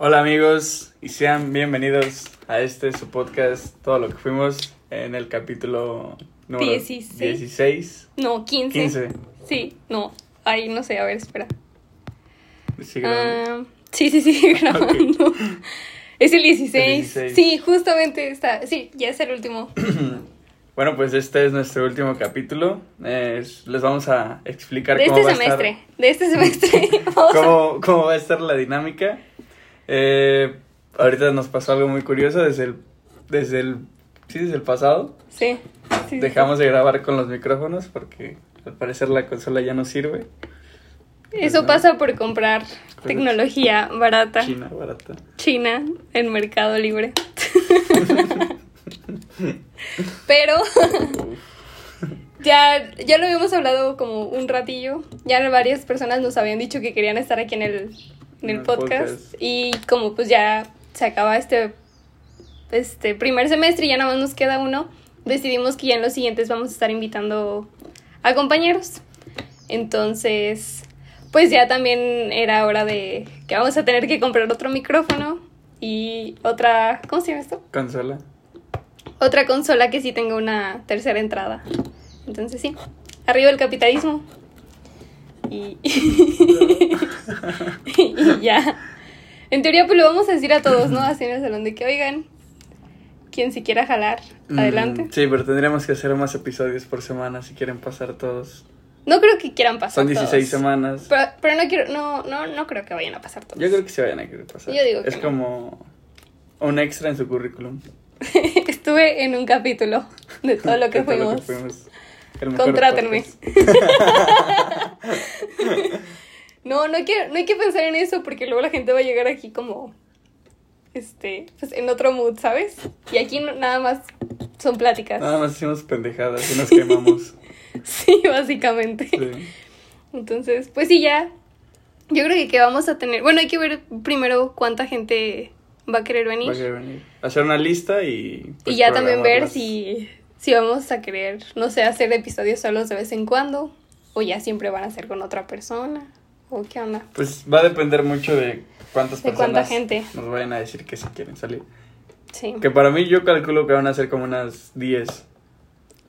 Hola amigos y sean bienvenidos a este su podcast Todo lo que fuimos en el capítulo número 16. 16. No, 15. 15. Sí, no. Ay, no sé, a ver, espera. Sí. Ah, sí, sí, sí, grabando. Es el 16. El 16. Sí, justamente está. Sí, ya es el último. Bueno, pues este es nuestro último capítulo. Eh, les vamos a explicar De cómo este va semestre. a estar, De este semestre. Cómo, cómo va a estar la dinámica. Eh, ahorita nos pasó algo muy curioso desde el desde el sí, desde el pasado. Sí. sí, sí, Dejamos de grabar con los micrófonos porque al parecer la consola ya no sirve. Eso pasa por comprar tecnología barata. China, barata. China en Mercado Libre. Pero ya, ya lo habíamos hablado como un ratillo. Ya varias personas nos habían dicho que querían estar aquí en el, en el el podcast. podcast. Y como pues ya se acaba este, este primer semestre y ya nada más nos queda uno, decidimos que ya en los siguientes vamos a estar invitando a compañeros. Entonces, pues ya también era hora de que vamos a tener que comprar otro micrófono y otra, ¿cómo se llama esto? Consola. Otra consola que sí tenga una tercera entrada. Entonces sí, arriba el capitalismo. Y, y ya. En teoría pues lo vamos a decir a todos, ¿no? Así en el salón de que oigan, quien si quiera jalar, Mm, adelante. sí, pero tendríamos que hacer más episodios por semana si quieren pasar todos. No creo que quieran pasar Son 16 todos. semanas. Pero, pero no quiero, no, no, no creo que vayan a pasar todos. Yo creo que se vayan a querer pasar. Yo digo que es no. como un extra en su currículum. Estuve en un capítulo de todo lo que De todo fuimos. mejor Contrátenme. No, no hay, que, no hay que pensar en eso porque luego la gente va a llegar aquí como, este, pues en otro mood, ¿sabes? Y aquí no- nada más son pláticas. Nada más hicimos pendejadas y nos quemamos. Sí, básicamente. Sí. Entonces, pues sí, ya. Yo creo que, que vamos a tener, bueno, hay que ver primero cuánta gente va a querer venir. Va a querer venir. Hacer una lista y. pues, y ya también ver si, si vamos a querer, no sé, hacer episodios solos de vez en cuando. O ya siempre van a ser con otra persona. O qué onda. Pues va a depender mucho de cuántas De personas cuánta gente. nos vayan a decir que si quieren salir. Sí. Que para mí yo calculo que van a ser como unas 10.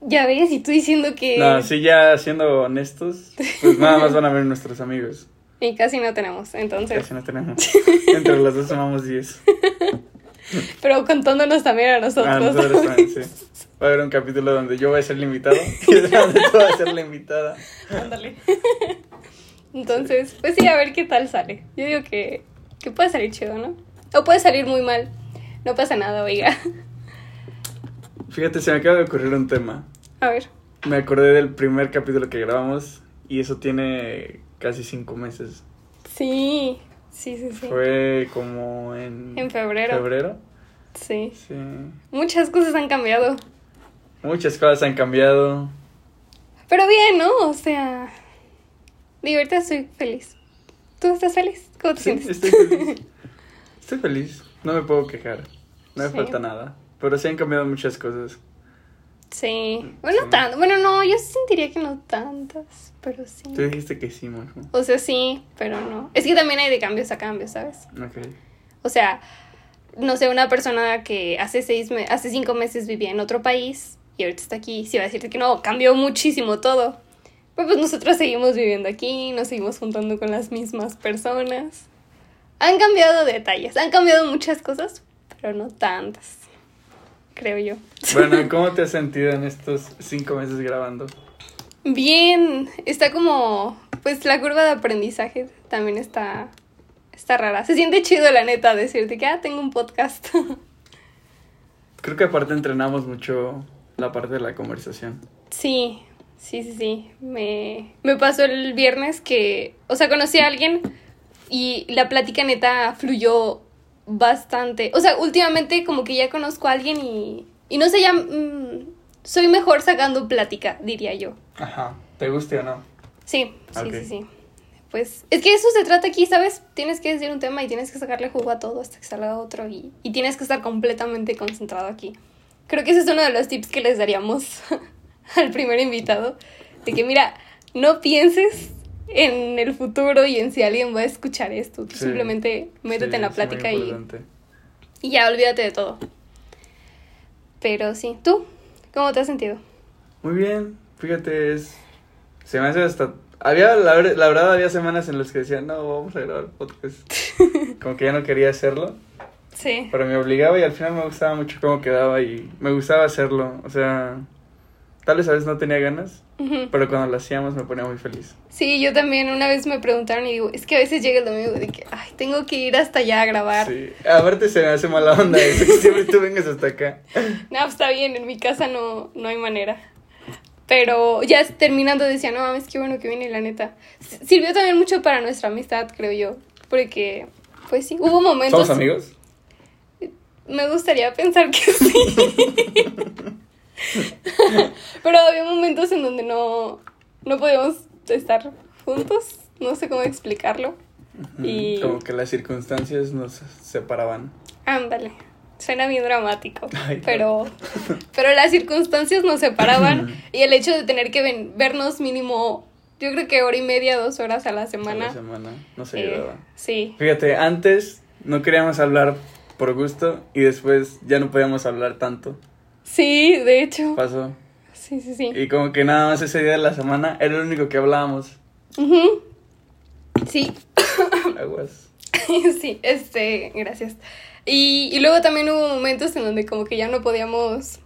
Ya ves, y tú diciendo que... No, sí, ya siendo honestos, pues nada más van a ver nuestros amigos. Y casi no tenemos, entonces. Casi no tenemos. Entre los dos sumamos 10. Pero contándonos también a nosotros. Ah, nosotros también, sí. Va a haber un capítulo donde yo voy a ser la invitada y donde tú vas a ser la invitada. Ándale. Entonces, pues sí, a ver qué tal sale. Yo digo que, que puede salir chido, ¿no? O puede salir muy mal. No pasa nada, oiga. Fíjate, se me acaba de ocurrir un tema. A ver. Me acordé del primer capítulo que grabamos y eso tiene casi cinco meses. Sí, sí, sí, sí. Fue como en... En febrero. febrero. Sí. Sí. Muchas cosas han cambiado. Muchas cosas han cambiado. Pero bien, ¿no? O sea, digo, ahorita estoy feliz. ¿Tú estás feliz? ¿Cómo te Sí, sientes? estoy feliz. Estoy feliz. No me puedo quejar. No me Sí. falta nada. Pero sí han cambiado muchas cosas. Sí. Bueno, Sí. no tanto. Bueno, no, yo sentiría que no tantas, pero sí. Tú dijiste que sí, Majo. O sea, sí, pero no. Es que también hay de cambios a cambios, ¿sabes? Ok. O sea, no sé, una persona que hace seis me- hace cinco meses vivía en otro país y ahorita está aquí, sí va a decirte que no, cambió muchísimo todo. Pero pues nosotros seguimos viviendo aquí, nos seguimos juntando con las mismas personas. Han cambiado detalles, han cambiado muchas cosas, pero no tantas, creo yo. Bueno, ¿cómo te has sentido en estos cinco meses grabando? Bien, está como, pues la curva de aprendizaje también está, está rara. Se siente chido la neta decirte que, ah, tengo un podcast. Creo que aparte entrenamos mucho la parte de la conversación. Sí, sí, sí, sí. Me, me pasó el viernes que, o sea, conocí a alguien y la plática neta fluyó bastante. O sea, últimamente como que ya conozco a alguien y, y no sé, ya mm, soy mejor sacando plática, diría yo. Ajá. ¿Te guste o no? Sí, sí, sí, sí. Pues es que eso se trata aquí, ¿sabes? Tienes que decir un tema y tienes que sacarle jugo a todo hasta que salga otro y, y tienes que estar completamente concentrado aquí. Creo que ese es uno de los tips que les daríamos al primer invitado. De que, mira, no pienses en el futuro y en si alguien va a escuchar esto. Tú Sí. simplemente métete Sí, en la plática y, y ya olvídate de todo. Pero sí, ¿tú? ¿Cómo te has sentido? Muy bien, fíjate, es... Se me hace hasta... Había, la, la verdad, había semanas en las que decía, no, vamos a grabar podcast. Como que ya no quería hacerlo, Sí. pero me obligaba y al final me gustaba mucho cómo quedaba y me gustaba hacerlo. O sea, tal vez a veces no tenía ganas, pero cuando lo hacíamos me ponía muy feliz. Sí, yo también una vez me preguntaron y digo, es que a veces llega el domingo de que, ay, tengo que ir hasta allá a grabar. Sí, aparte se me hace mala onda eso, que siempre tú vengas hasta acá. No, está bien, en mi casa no, no hay manera. Pero ya terminando decía, no mames, qué bueno que viene, la neta. Sirvió también mucho para nuestra amistad, creo yo. Porque, pues sí, hubo momentos. ¿Somos amigos? Me gustaría pensar que sí. Pero había momentos en donde no, no podíamos estar juntos. No sé cómo explicarlo. Y- Como que las circunstancias nos separaban. Ándale. Suena bien dramático. Ay, no. pero, pero las circunstancias nos separaban y el hecho de tener que ven- vernos mínimo, yo creo que hora y media, dos horas a la A semana. la semana, no se eh, ayudaba. sí. Fíjate, antes no queríamos hablar por gusto y después ya no podíamos hablar tanto. Sí, de hecho. Pasó. Sí, sí, sí. Y como que nada más ese día de la semana era el único que hablábamos. Ujú. Sí, Aguas. sí, este, gracias. Y, y luego también hubo momentos en donde como que ya no podíamos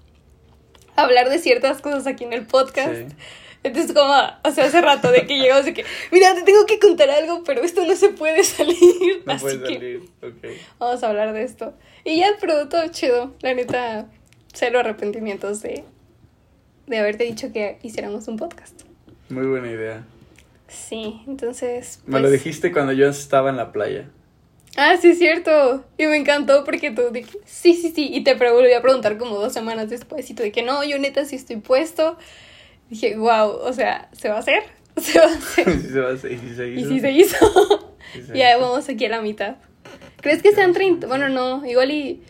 hablar de ciertas cosas aquí en el podcast. Sí. Entonces como, o sea, hace rato de que llegamos de que, mira, te tengo que contar algo, pero esto no se puede salir. No así puedes que salir. Ok. vamos a hablar de esto. Y ya, pero todo chido. La neta, cero arrepentimientos de, de haberte dicho que hiciéramos un podcast. Muy buena idea. Sí, entonces... Me lo pues- dijiste cuando yo estaba en la playa. Ah, sí, es cierto. Y me encantó porque tú que, sí, sí, sí. Y te volví a preguntar como dos semanas después. Y tú que no, yo neta sí estoy puesto. Dije, wow, o sea, ¿se va a hacer? Se va a hacer. Sí se va a hacer, y sí se y hizo. sí se hizo. Sí se ya vamos aquí a la mitad. ¿Crees que sean 30? Bueno, no, igual y.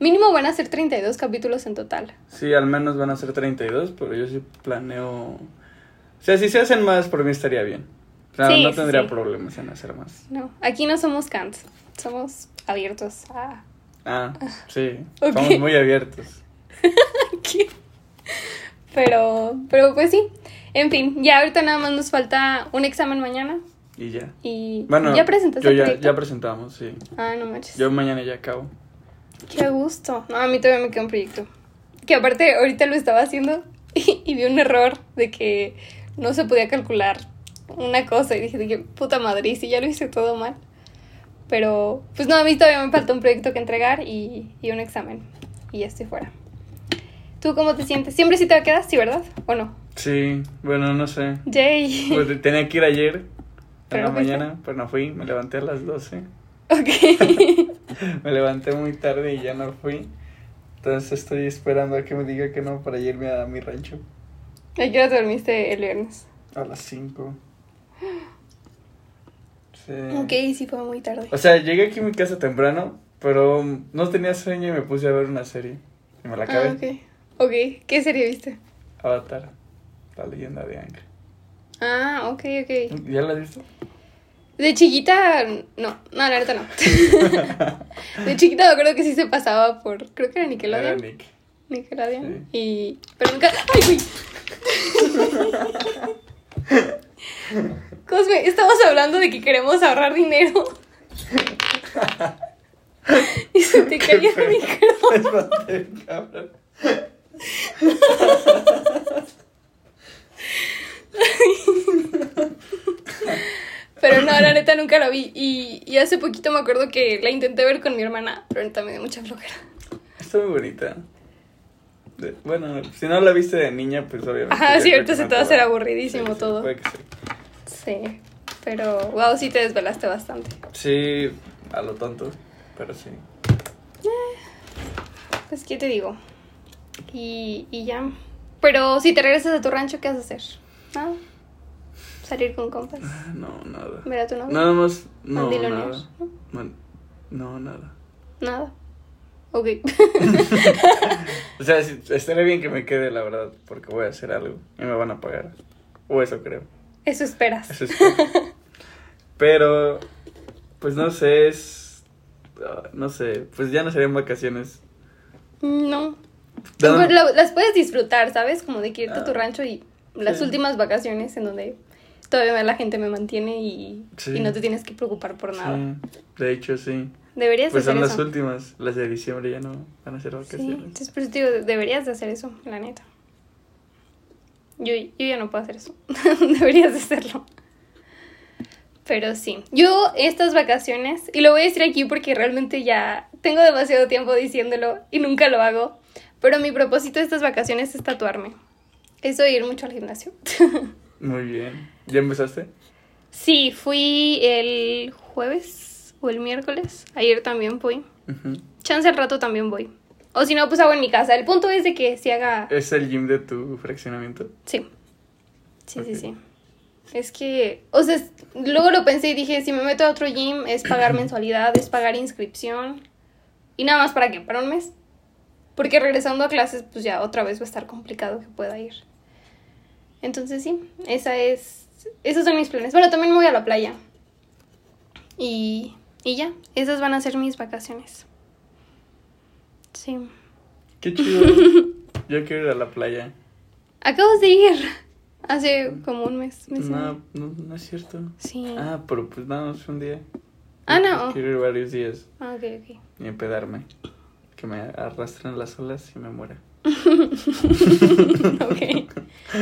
Mínimo van a ser 32 capítulos en total. Sí, al menos van a ser 32, pero yo sí planeo... O sea, si se hacen más, por mí estaría bien. O sea, Sí, no tendría sí. problemas en hacer más. No, aquí no somos Kant. Somos abiertos a. Ah, sí. Ok. Somos muy abiertos. Pero, pero pues sí. En fin, ya ahorita nada más nos falta un examen mañana. Y ya. Y Bueno, ya presentaste yo ya, ya presentamos, sí. Ah, no manches. Yo mañana ya acabo. Qué gusto. No, a mí todavía me queda un proyecto. Que aparte ahorita lo estaba haciendo y, y vi un error de que no se podía calcular una cosa y dije, de que puta madre, y si ya lo hice todo mal. Pero, pues no, a mí todavía me falta un proyecto que entregar y, y un examen. Y ya estoy fuera. ¿Tú cómo te sientes? ¿Siempre sí te quedas? Sí, ¿verdad? ¿O no? Sí, bueno, no sé. Yay. Pues tenía que ir ayer, en la mañana, pero no fui. Me levanté a las 12. ok. Me levanté muy tarde y ya no fui. Entonces estoy esperando a que me diga que no para irme a mi rancho. ¿A qué hora te dormiste el viernes? A las 5. Sí. Ok, sí fue muy tarde. O sea, llegué aquí a mi casa temprano, pero no tenía sueño y me puse a ver una serie. Y me la acabé. Ah, ok. Ok, ¿qué serie viste? Avatar, la leyenda de Aang. Ah, ok, ok. ¿Ya la has visto? De chiquita, no, no, la neta no. De chiquita me acuerdo que sí se pasaba por, creo que era Era Nickelodeon. Nick. Nickelodeon. Y, pero nunca, ay, güey. Cosme, estamos hablando de que queremos ahorrar dinero. Y se te cayó el micrófono. Cabrón. Pero no, la neta nunca la vi. Y, y hace poquito me acuerdo que la intenté ver con mi hermana, pero neta me dio mucha flojera. Está muy bonita. De- bueno, si no la viste de niña, pues obviamente. Ajá, sí, ahorita se te va a hacer aburridísimo Sí, sí, todo. puede que sí. Sí, pero wow, sí te desvelaste bastante. Sí, a lo tonto, pero sí. Pues, ¿qué te digo? Y, y ya. Pero si te regresas a tu rancho, ¿qué vas a hacer? ¿Nada? ¿Salir con compas? Ah, No, nada. ¿Ver a tu novio? Nada más, no, nada. Man- no, nada. Nada. Ok. O sea, estaría bien que me quede, la verdad, porque voy a hacer algo y me van a pagar. O eso creo. Eso esperas. Eso es. Pero, pues no sé, es. ah, No sé, pues ya no serían vacaciones. No. ¿De dónde- Pero la- las puedes disfrutar, ¿sabes? Como de que irte a tu Ah, rancho y las sí. últimas vacaciones en donde todavía la gente me mantiene y, Sí. y no te tienes que preocupar por nada. Sí, de hecho, sí. Deberías Pues hacer son eso. las últimas. Las de diciembre ya no van a ser Sí, vacaciones. entonces por eso te digo, deberías de hacer eso, la neta. Yo, yo ya no puedo hacer eso. deberías de hacerlo. Pero sí, yo estas vacaciones, y lo voy a decir aquí porque realmente ya tengo demasiado tiempo diciéndolo y nunca lo hago, pero mi propósito de estas vacaciones es tatuarme. Eso de ir mucho al gimnasio. Muy bien. ¿Ya empezaste? sí, fui el jueves o el miércoles. Ayer también fui. Ujú. Chance al rato también voy. O si no, pues hago en mi casa. El punto es de que si haga... ¿Es el gym de tu fraccionamiento? Sí. Sí, sí, sí. Es que, o sea, luego lo pensé y dije, si me meto a otro gym es pagar mensualidad, es pagar inscripción. Y nada más para qué, para un mes. Porque regresando a clases, pues ya otra vez va a estar complicado que pueda ir. Entonces sí, esa es, esos son mis planes. Bueno, también voy a la playa. Y, y ya, esas van a ser mis vacaciones. Sí. Qué chido. Yo quiero ir a la playa. Acabas de ir hace como un mes. No, no, no es cierto. Sí. Ah, pero pues nada más fue un día. Ah, no. Quiero ir varios días Ah, ok, ok. y empedarme. Que me arrastren las olas y me muera. ok.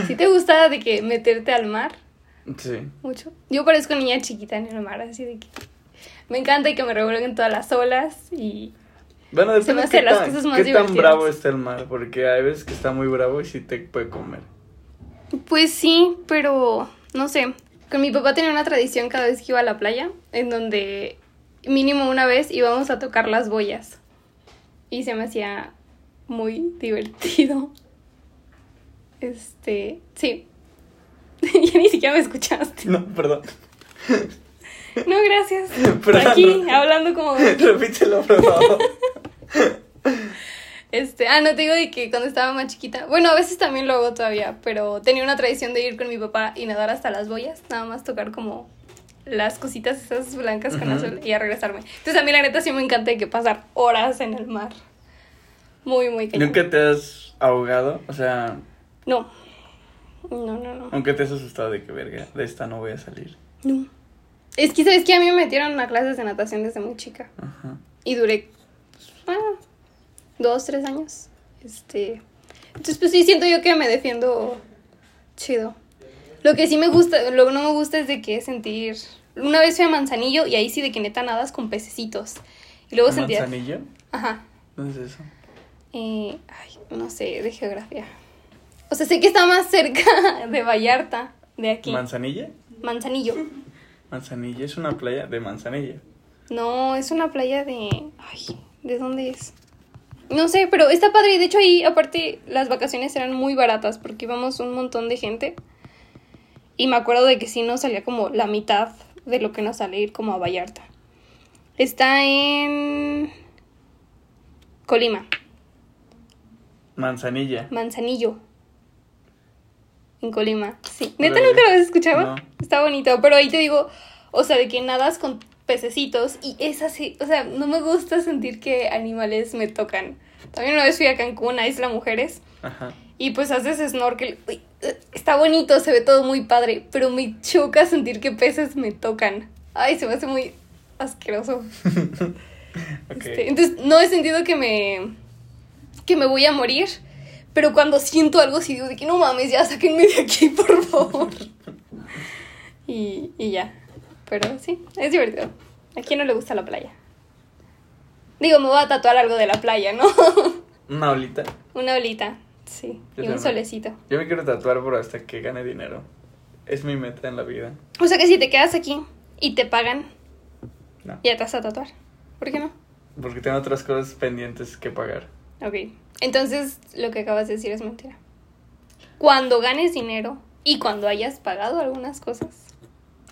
¿Sí te gusta de que meterte al mar Sí. mucho? Yo parezco niña chiquita en el mar, así de que me encanta y que me revuelven todas las olas y Bueno, Se depende me de hacen qué, las tan, cosas más qué tan bravo está el mar, porque hay veces que está muy bravo y sí te puede comer. pues sí, pero no sé. Con mi papá tenía una tradición cada vez que iba a la playa en donde mínimo una vez íbamos a tocar las boyas y se me hacía muy divertido. Este, sí. ya ni siquiera me escuchaste. No, perdón. No, gracias. Perdón. aquí, hablando como... Repítelo, por favor. Este, ah, no te digo de que cuando estaba más chiquita. Bueno, a veces también lo hago todavía, pero tenía una tradición de ir con mi papá y nadar hasta las boyas, nada más tocar como las cositas esas blancas con azul y a regresarme. Entonces a mí la neta sí me encanta de que pasar horas en el mar. Muy, muy cañón. ¿Nunca te has ahogado? O sea, No. No, no, no. aunque te has asustado de que verga, de esta no voy a salir. No. Es que, ¿sabes que A mí me metieron a clases de natación desde muy chica. Ajá. Y duré, pues, bueno, dos, tres años. Este. Entonces, pues sí, siento yo que me defiendo chido. Lo que sí me gusta, lo que no me gusta es de que sentir. Una vez fui a Manzanillo y ahí sí de que neta nadas con pececitos. Y luego sentía. ¿Manzanillo? Ajá. ¿Dónde es eso? Eh, ay, no sé, de geografía. O sea, sé que está más cerca de Vallarta, de aquí. ¿Manzanilla? Manzanillo. Manzanilla es una playa de Manzanilla. No, es una playa de. Ay, ¿de dónde es? No sé, pero está padre. y De hecho, ahí, aparte, las vacaciones eran muy baratas porque íbamos un montón de gente. Y me acuerdo de que sí nos salía como la mitad de lo que nos sale ir como a Vallarta. Está en. Colima, Manzanilla. Manzanillo. En Colima, sí. ¿Neta nunca lo habías escuchado? No. Está bonito, pero ahí te digo, o sea, de que nadas con pececitos y es así, o sea, no me gusta sentir que animales me tocan. También una vez fui a Cancún, a Isla Mujeres, Ajá. y pues haces snorkel. Uy, eh, Está bonito, se ve todo muy padre, pero me choca sentir que peces me tocan. Ay, se me hace muy asqueroso. Este, entonces, no he sentido que me. Que me voy a morir. Pero cuando siento algo, sí digo de que no mames, ya sáquenme de aquí, por favor. y, y ya. Pero sí, es divertido. ¿A quién no le gusta la playa? Digo, me voy a tatuar algo de la playa, ¿no? Una olita. Una olita, sí. Yo y un solecito. Yo me quiero tatuar por hasta que gane dinero. Es mi meta en la vida. O sea que si te quedas aquí y te pagan, No. ya te vas a tatuar. ¿Por qué no? Porque tengo otras cosas pendientes que pagar. Ok. Entonces, lo que acabas de decir es mentira. Cuando ganes dinero y cuando hayas pagado algunas cosas.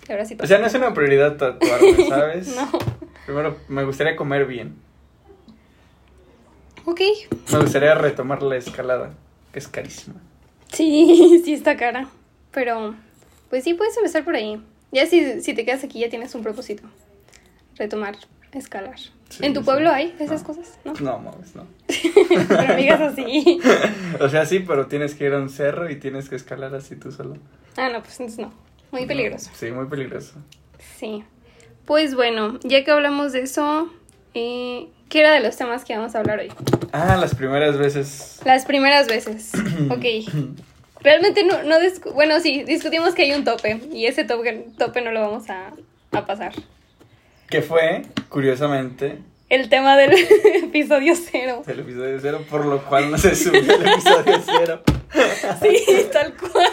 que ahora sí O sea, no es una prioridad tatuarme, ¿sabes? No. Primero, me gustaría comer bien. Ok. Me gustaría retomar la escalada, que es carísima. Sí, sí está cara. Pero Pues sí, puedes empezar por ahí. Ya si, si te quedas aquí ya tienes un propósito. Retomar, escalar. Sí, ¿En tu sí. pueblo hay esas cosas? ¿No? No, mames, no. Pero amigas así. O sea, sí, pero tienes que ir a un cerro y tienes que escalar así tú solo. Ah, no, pues entonces no. Muy peligroso. Sí, muy peligroso. Sí. Pues bueno, ya que hablamos de eso, eh, ¿qué era de los temas que vamos a hablar hoy? Ah, las primeras veces. Las primeras veces. ok. Realmente no, no discu- bueno, sí, discutimos que hay un tope y ese tope, tope no lo vamos a, a pasar. Que fue, curiosamente, El tema del episodio cero. el episodio cero, por lo cual no se subió el episodio cero. Sí, tal cual.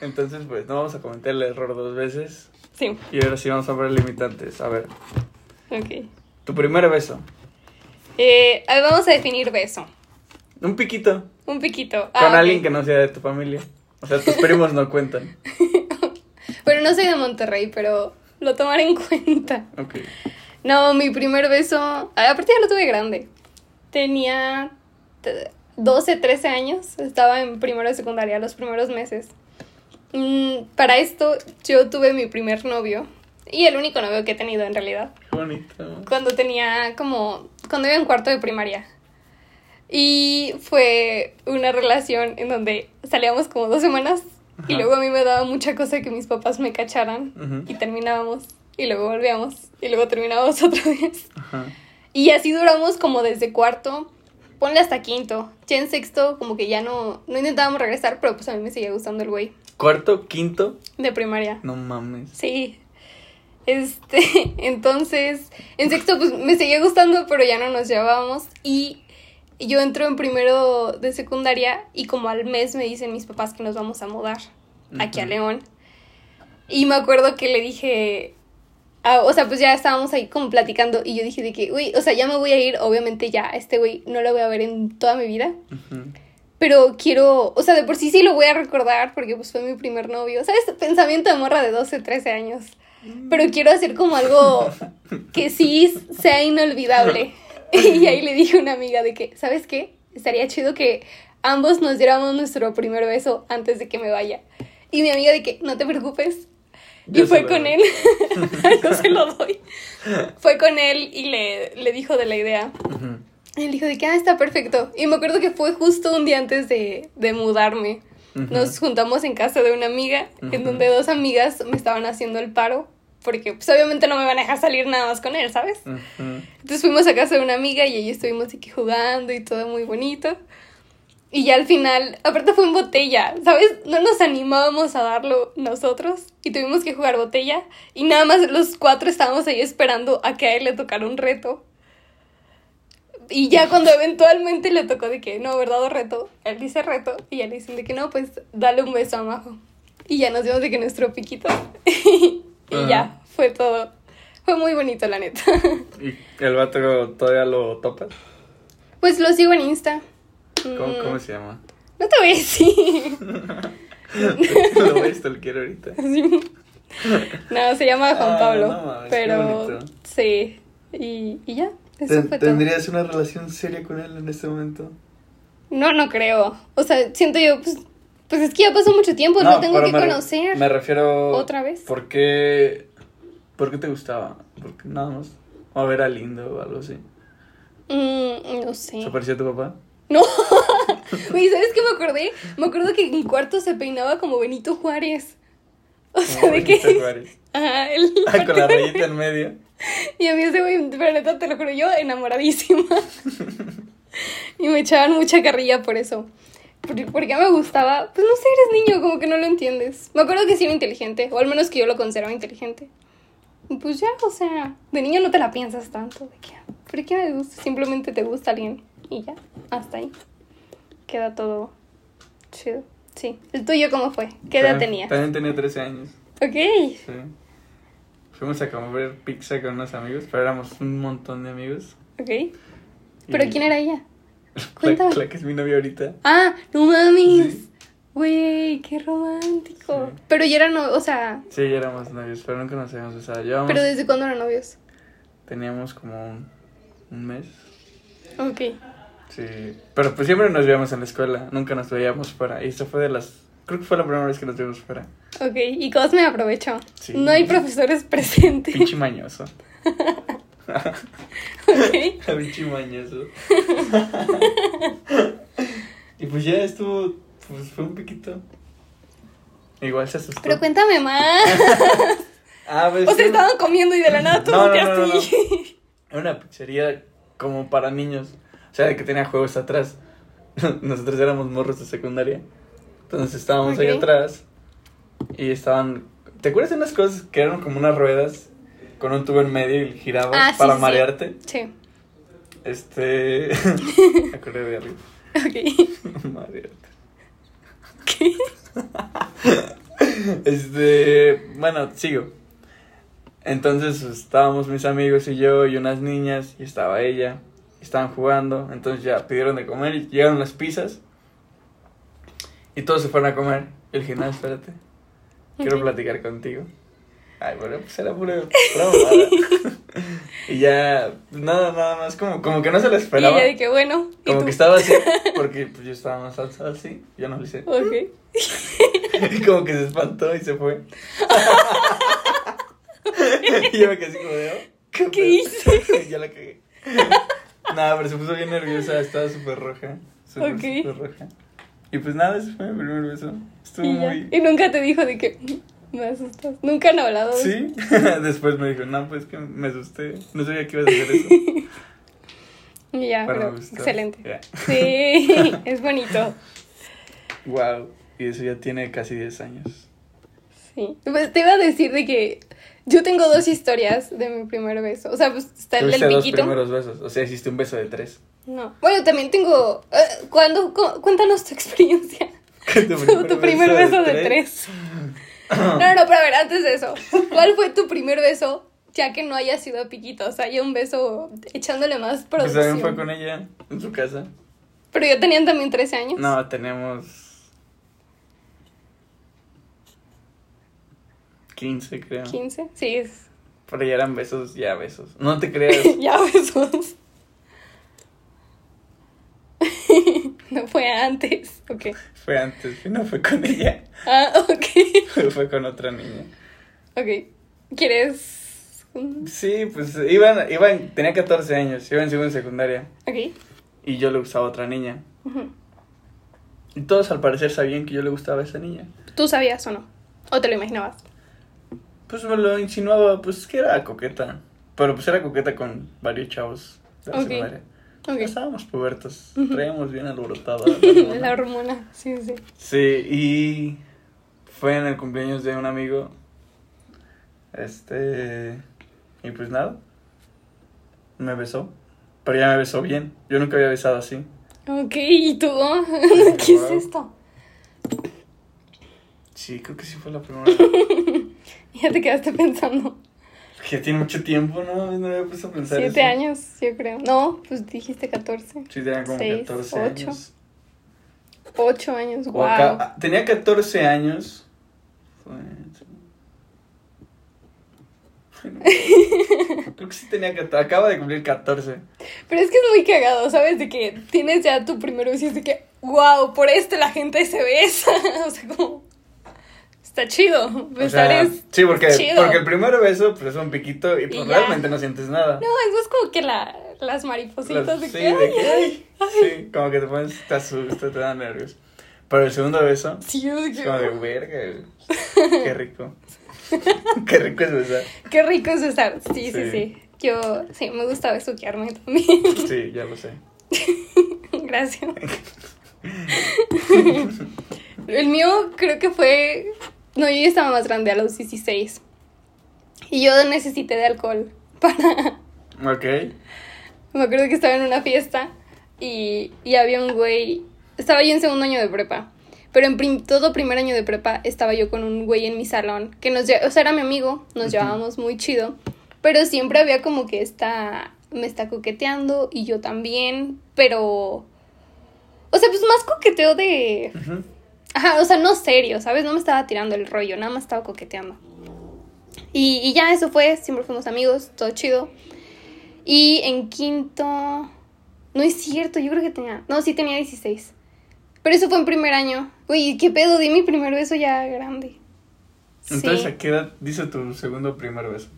Entonces, pues, no vamos a comentar el error dos veces. Sí, Y ahora sí vamos a ver limitantes. A ver, ok. tu primer beso. Eh, vamos a definir beso. Un piquito. Un piquito. Con Ah, ok. alguien que no sea de tu familia. O sea, tus primos no cuentan. Pero no soy de Monterrey, pero lo tomaré en cuenta. Ok. No, mi primer beso. ah, Aparte ya lo tuve grande. Tenía t- 12, 13 años. Estaba en primero de secundaria, los primeros meses. Mm, para esto, yo tuve mi primer novio. Y el único novio que he tenido en realidad. Qué bonito. Cuando tenía como. Cuando iba en cuarto de primaria. Y fue una relación en donde salíamos como dos semanas. Y luego a mí me daba mucha cosa que mis papás me cacharan. Y terminábamos. Y luego volvíamos. Y luego terminábamos otra vez. Ajá. Y así duramos como desde cuarto, ponle hasta quinto. Ya en sexto como que ya no, no intentábamos regresar, pero pues a mí me seguía gustando el güey Cuarto, quinto. de primaria. No mames. Sí. Este, entonces, en sexto pues me seguía gustando, pero ya no nos llevábamos. Y yo entro en primero de secundaria y como al mes me dicen mis papás que nos vamos a mudar aquí a. León. Y me acuerdo que le dije, ah, o sea, pues ya estábamos ahí como platicando y yo dije de que, uy, o sea, ya me voy a ir, obviamente ya, este güey no lo voy a ver en toda mi vida. Pero quiero, o sea, de por sí sí lo voy a recordar porque pues fue mi primer novio. ¿Sabes? Pensamiento de morra de 12, 13 años. Pero quiero hacer como algo que sí sea inolvidable. Y ahí le dije a una amiga de que, ¿sabes qué? Estaría chido que ambos nos diéramos nuestro primer beso antes de que me vaya. Y mi amiga de que, no te preocupes. Yo y fue con doy. él. Yo se lo doy. Fue con él y le, le dijo de la idea. Ujú. Y él dijo de que, ah, está perfecto. Y me acuerdo que fue justo un día antes de, de mudarme. Nos juntamos en casa de una amiga, en donde dos amigas me estaban haciendo el paro, porque pues obviamente no me van a dejar salir nada más con él, ¿sabes? Ujú. Entonces fuimos a casa de una amiga y ahí estuvimos aquí jugando y todo muy bonito. Y ya al final, aparte fue en botella, ¿sabes? No nos animábamos a darlo nosotros y tuvimos que jugar botella y nada más los cuatro estábamos ahí esperando a que a él le tocara un reto. Y ya cuando eventualmente le tocó de que no, ¿verdad? O reto, él dice reto y ya le dicen de que no, pues dale un beso a Majo. Y ya nos dimos de que nuestro piquito. y Ajá. ya, fue todo. Fue muy bonito, la neta. ¿Y el vato todavía lo topas? Pues lo sigo en Insta. ¿Cómo, Mm, cómo se llama? No te voy a decir. lo voy a stalkear ahorita. No, se llama Juan Ah, Pablo. no mames, pero sí. Y, y ya. Eso fue todo. ¿Tendrías una relación seria con él en este momento? No, no creo. O sea, siento yo, pues, pues es que ya pasó mucho tiempo, lo tengo que me conocer. Me refiero. ¿Otra vez? ¿Por qué, ¿Por qué te gustaba? Porque nada más. O ver era lindo o algo así. Mm, no sé. ¿Se parecía a tu papá? No. Oye, ¿sabes qué me acordé? Me acuerdo que en cuarto se peinaba como Benito Juárez. O sea, Como de Benito. Juárez. Ajá, el. Ah, con la rayita en medio. Y a mí ese güey, pero neta, te lo juro, yo enamoradísima. y me echaban mucha carrilla por eso. Porque, porque me gustaba, pues no sé, eres niño, como que no lo entiendes. Me acuerdo que sí era inteligente, o al menos que yo lo consideraba inteligente. Y pues ya, o sea, de niño no te la piensas tanto. De que, ¿por qué me gusta? Simplemente te gusta alguien. Y ya, hasta ahí. Queda todo chido. Sí. ¿El tuyo cómo fue? ¿Qué edad tenías? También tenía 13 años. Ok. Sí. Fuimos a comer pizza con unos amigos, pero éramos un montón de amigos. Ok. ¿Pero Y- quién era ella? Cuéntame. la que es mi novia ahorita. Ah, no mames. Sí. Güey, qué romántico. Sí. Pero ya eran, o sea, Sí, ya éramos novios, pero nunca nos habíamos besado. Llevamos, pero ¿desde cuándo eran novios? teníamos como un, un mes. Ok. Sí, pero pues siempre nos veíamos en la escuela, nunca nos veíamos fuera. Y eso fue de las... Creo que fue la primera vez que nos vimos fuera. Ok, y Cosme aprovechó. Sí. No hay profesores presentes. Pinche mañoso. Ok. Pinche mañoso. y pues ya estuvo, pues fue un piquito. Igual se asustó. Pero cuéntame más. Ah, pues, O sea, estaban comiendo y de la nada tú No, no, no, Era una pizzería como para niños. O sea, de que tenía juegos atrás. Nosotros éramos morros de secundaria. Entonces estábamos ahí Ok. atrás. Y estaban. ¿Te acuerdas de unas cosas que eran como unas ruedas con un tubo en medio y girabas Ah, sí, para sí, marearte? Sí. Este. Acordé de arriba. Ok. Marearte. ¿Qué? Este. Bueno, sigo. Entonces estábamos mis amigos y yo y unas niñas y estaba ella. y Estaban jugando. Entonces ya pidieron de comer y llegaron las pizzas. Y todos se fueron a comer. Y el final, espérate. Quiero Ok. platicar contigo. Ay, bueno, pues era pura, pura mamada. y ya, pues, nada, nada más, como, como que no se lo Y esperaba. ella de que bueno. ¿y Como tú? que estaba así, porque pues yo estaba más alzado así, yo no lo hice. Ok. Y como que se espantó y se fue. y yo me quedé así como de, oh, ¿Qué hice? ya la cagué. nada, pero se puso bien nerviosa, estaba súper roja. Súper, súper roja. Y pues nada, ese fue mi primer beso. Estuvo Y, ya. muy... y nunca te dijo de que me asustas. Nunca han hablado de Sí, después me dijo, no, pues que me asusté, no sabía que ibas a hacer eso. Ya, Pero excelente. Sí, es bonito. Wow, y eso ya tiene casi 10 años. Sí. Pues te iba a decir de que yo tengo dos historias de mi primer beso. O sea, pues está el del dos piquito. primeros besos, o sea, hiciste un beso de tres. No. Bueno, también tengo. eh, ¿cuándo? Cu- Cuéntanos tu experiencia. tu Tu, primer beso de tres. No, no, no, pero a ver, antes de eso. ¿Cuál fue tu primer beso? Ya que no haya sido piquito. O sea, ya un beso echándole más Pues producción. también fue con ella, en su casa. Pero yo tenían también 13 años. No, tenemos 15, creo. 15. Sí, es. Pero ya eran besos, ya besos. No te creas. ya besos. no fue antes. Ok. Fue antes, no fue con ella. Ah, ok. Fue con otra niña. Ok. ¿Quieres? Sí, pues iban, iban, tenía 14 años, iba en segundo secundaria. Ok. Y yo le gustaba a otra niña. Ujú. Y todos al parecer sabían que yo le gustaba a esa niña. ¿Tú sabías o no? ¿O te lo imaginabas? Pues me lo insinuaba, pues que era coqueta. Pero pues era coqueta con varios chavos de la Ok. secundaria. Ok. Estábamos pubertos, Ujú. traíamos bien alborotada. la hormona. La hormona. Sí, sí. Sí, y fue en el cumpleaños de un amigo. Este. Y pues nada. Me besó. Pero ya me besó bien. Yo nunca había besado así. Ok, ¿y tú? ¿Qué es esto? Sí, creo que sí fue la primera vez. Ya te quedaste pensando. Que tiene mucho tiempo, ¿no? No había puesto a pensar Siete eso. años, yo creo. No, pues dijiste 14. Sí, tenía como Seis, 14 ocho. años. Ocho años, O wow. acá- tenía 14 años. Fue- Bueno, Creo que sí tenía 14. Acaba de cumplir 14. Pero es que es muy cagado, ¿sabes? De que tienes ya tu primer beso y es de que, wow, por esto la gente se besa. o sea, como. Está chido. O Besar sea, es. sí, porque, chido. porque el primer beso pues, es un piquito y pues Y realmente no sientes nada. No, es como que la, las maripositas de sí, que. de ay, que, ay, ay, Sí, como que te pones, te asusta, te da nervios. Pero el segundo beso, Sí, yo es como de verga. Qué rico. Qué rico es besar. Qué rico es besar. Sí, sí, Sí. sí. Yo, sí, me gusta besuquearme también. Sí, ya lo sé. Gracias. El mío creo que fue. No, yo ya estaba más grande, a los 16. Y yo necesité de alcohol para. Ok. Me acuerdo que estaba en una fiesta y, y había un güey. Estaba yo en segundo año de prepa. Pero en prim- todo primer año de prepa estaba yo con un güey en mi salón. Que nos O sea, era mi amigo, nos llevábamos muy chido. Pero siempre había como que esta. Me está coqueteando y yo también. Pero. O sea, pues más coqueteo de. Ajá, o sea, no serio, ¿sabes? No me estaba tirando el rollo, nada más estaba coqueteando. Y, y ya eso fue, siempre fuimos amigos, todo chido. Y en quinto... No es cierto, yo creo que tenía... No, sí tenía 16. Pero eso fue en primer año. Uy, ¿qué pedo? Di mi primer beso ya grande. Entonces, Sí. ¿a qué edad dice tu segundo primer beso?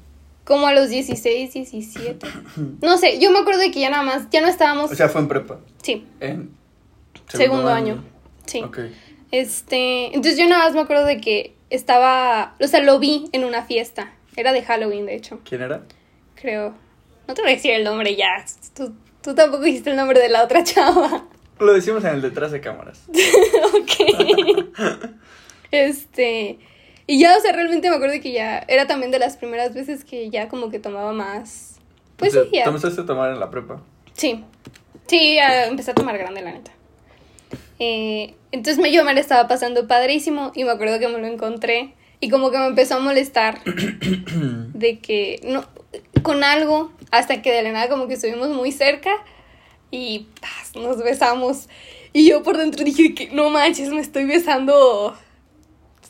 Como a los 16, 17. No sé, yo me acuerdo de que ya nada más, ya no estábamos. O sea, fue en prepa. sí, En segundo, año. Sí. Ok. Este, entonces yo nada más me acuerdo de que estaba, o sea, lo vi en una fiesta. Era de Halloween, de hecho, ¿Quién era? creo. No te voy a decir el nombre ya. Tú, tú tampoco dijiste el nombre de la otra chava. Lo decimos en el detrás de cámaras. ok. Este, y ya, o sea, realmente me acuerdo de que ya era también de las primeras veces que ya como que tomaba más. Pues O sea, sí, ya. ¿Tú empezaste a tomar en la prepa? Sí, sí, ya empecé a tomar grande, la neta. Eh, entonces me, yo me la estaba pasando padrísimo y me acuerdo que me lo encontré y como que me empezó a molestar de que no con algo hasta que de la nada como que estuvimos muy cerca y ¡paz! nos besamos y yo por dentro dije que no manches me estoy besando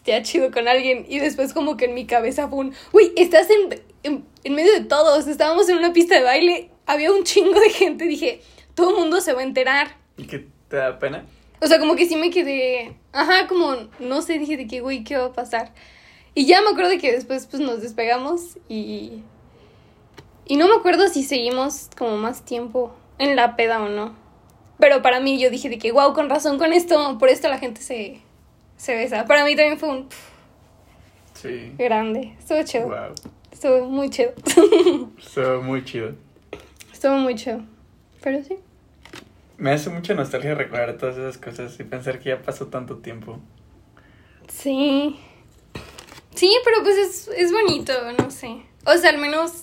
ya chido con alguien y después como que en mi cabeza fue un uy estás en, en, en medio de todos estábamos en una pista de baile había un chingo de gente dije todo el mundo se va a enterar ¿Y qué te da pena? O sea, como que sí me quedé, ajá, como, no sé, dije de que, güey, ¿qué va a pasar? Y ya me acuerdo de que después, pues, nos despegamos y... Y no me acuerdo si seguimos como más tiempo en la peda o no. Pero para mí yo dije de que, wow, con razón con esto, por esto la gente se, se besa. Para mí también fue un pf, Sí. grande. Estuvo chido. Wow. Estuvo muy chido. Estuvo muy chido. Estuvo muy chido. Pero sí. Me hace mucha nostalgia recordar todas esas cosas y pensar que ya pasó tanto tiempo. Sí. Sí, pero pues es, es bonito, no sé. O sea, al menos,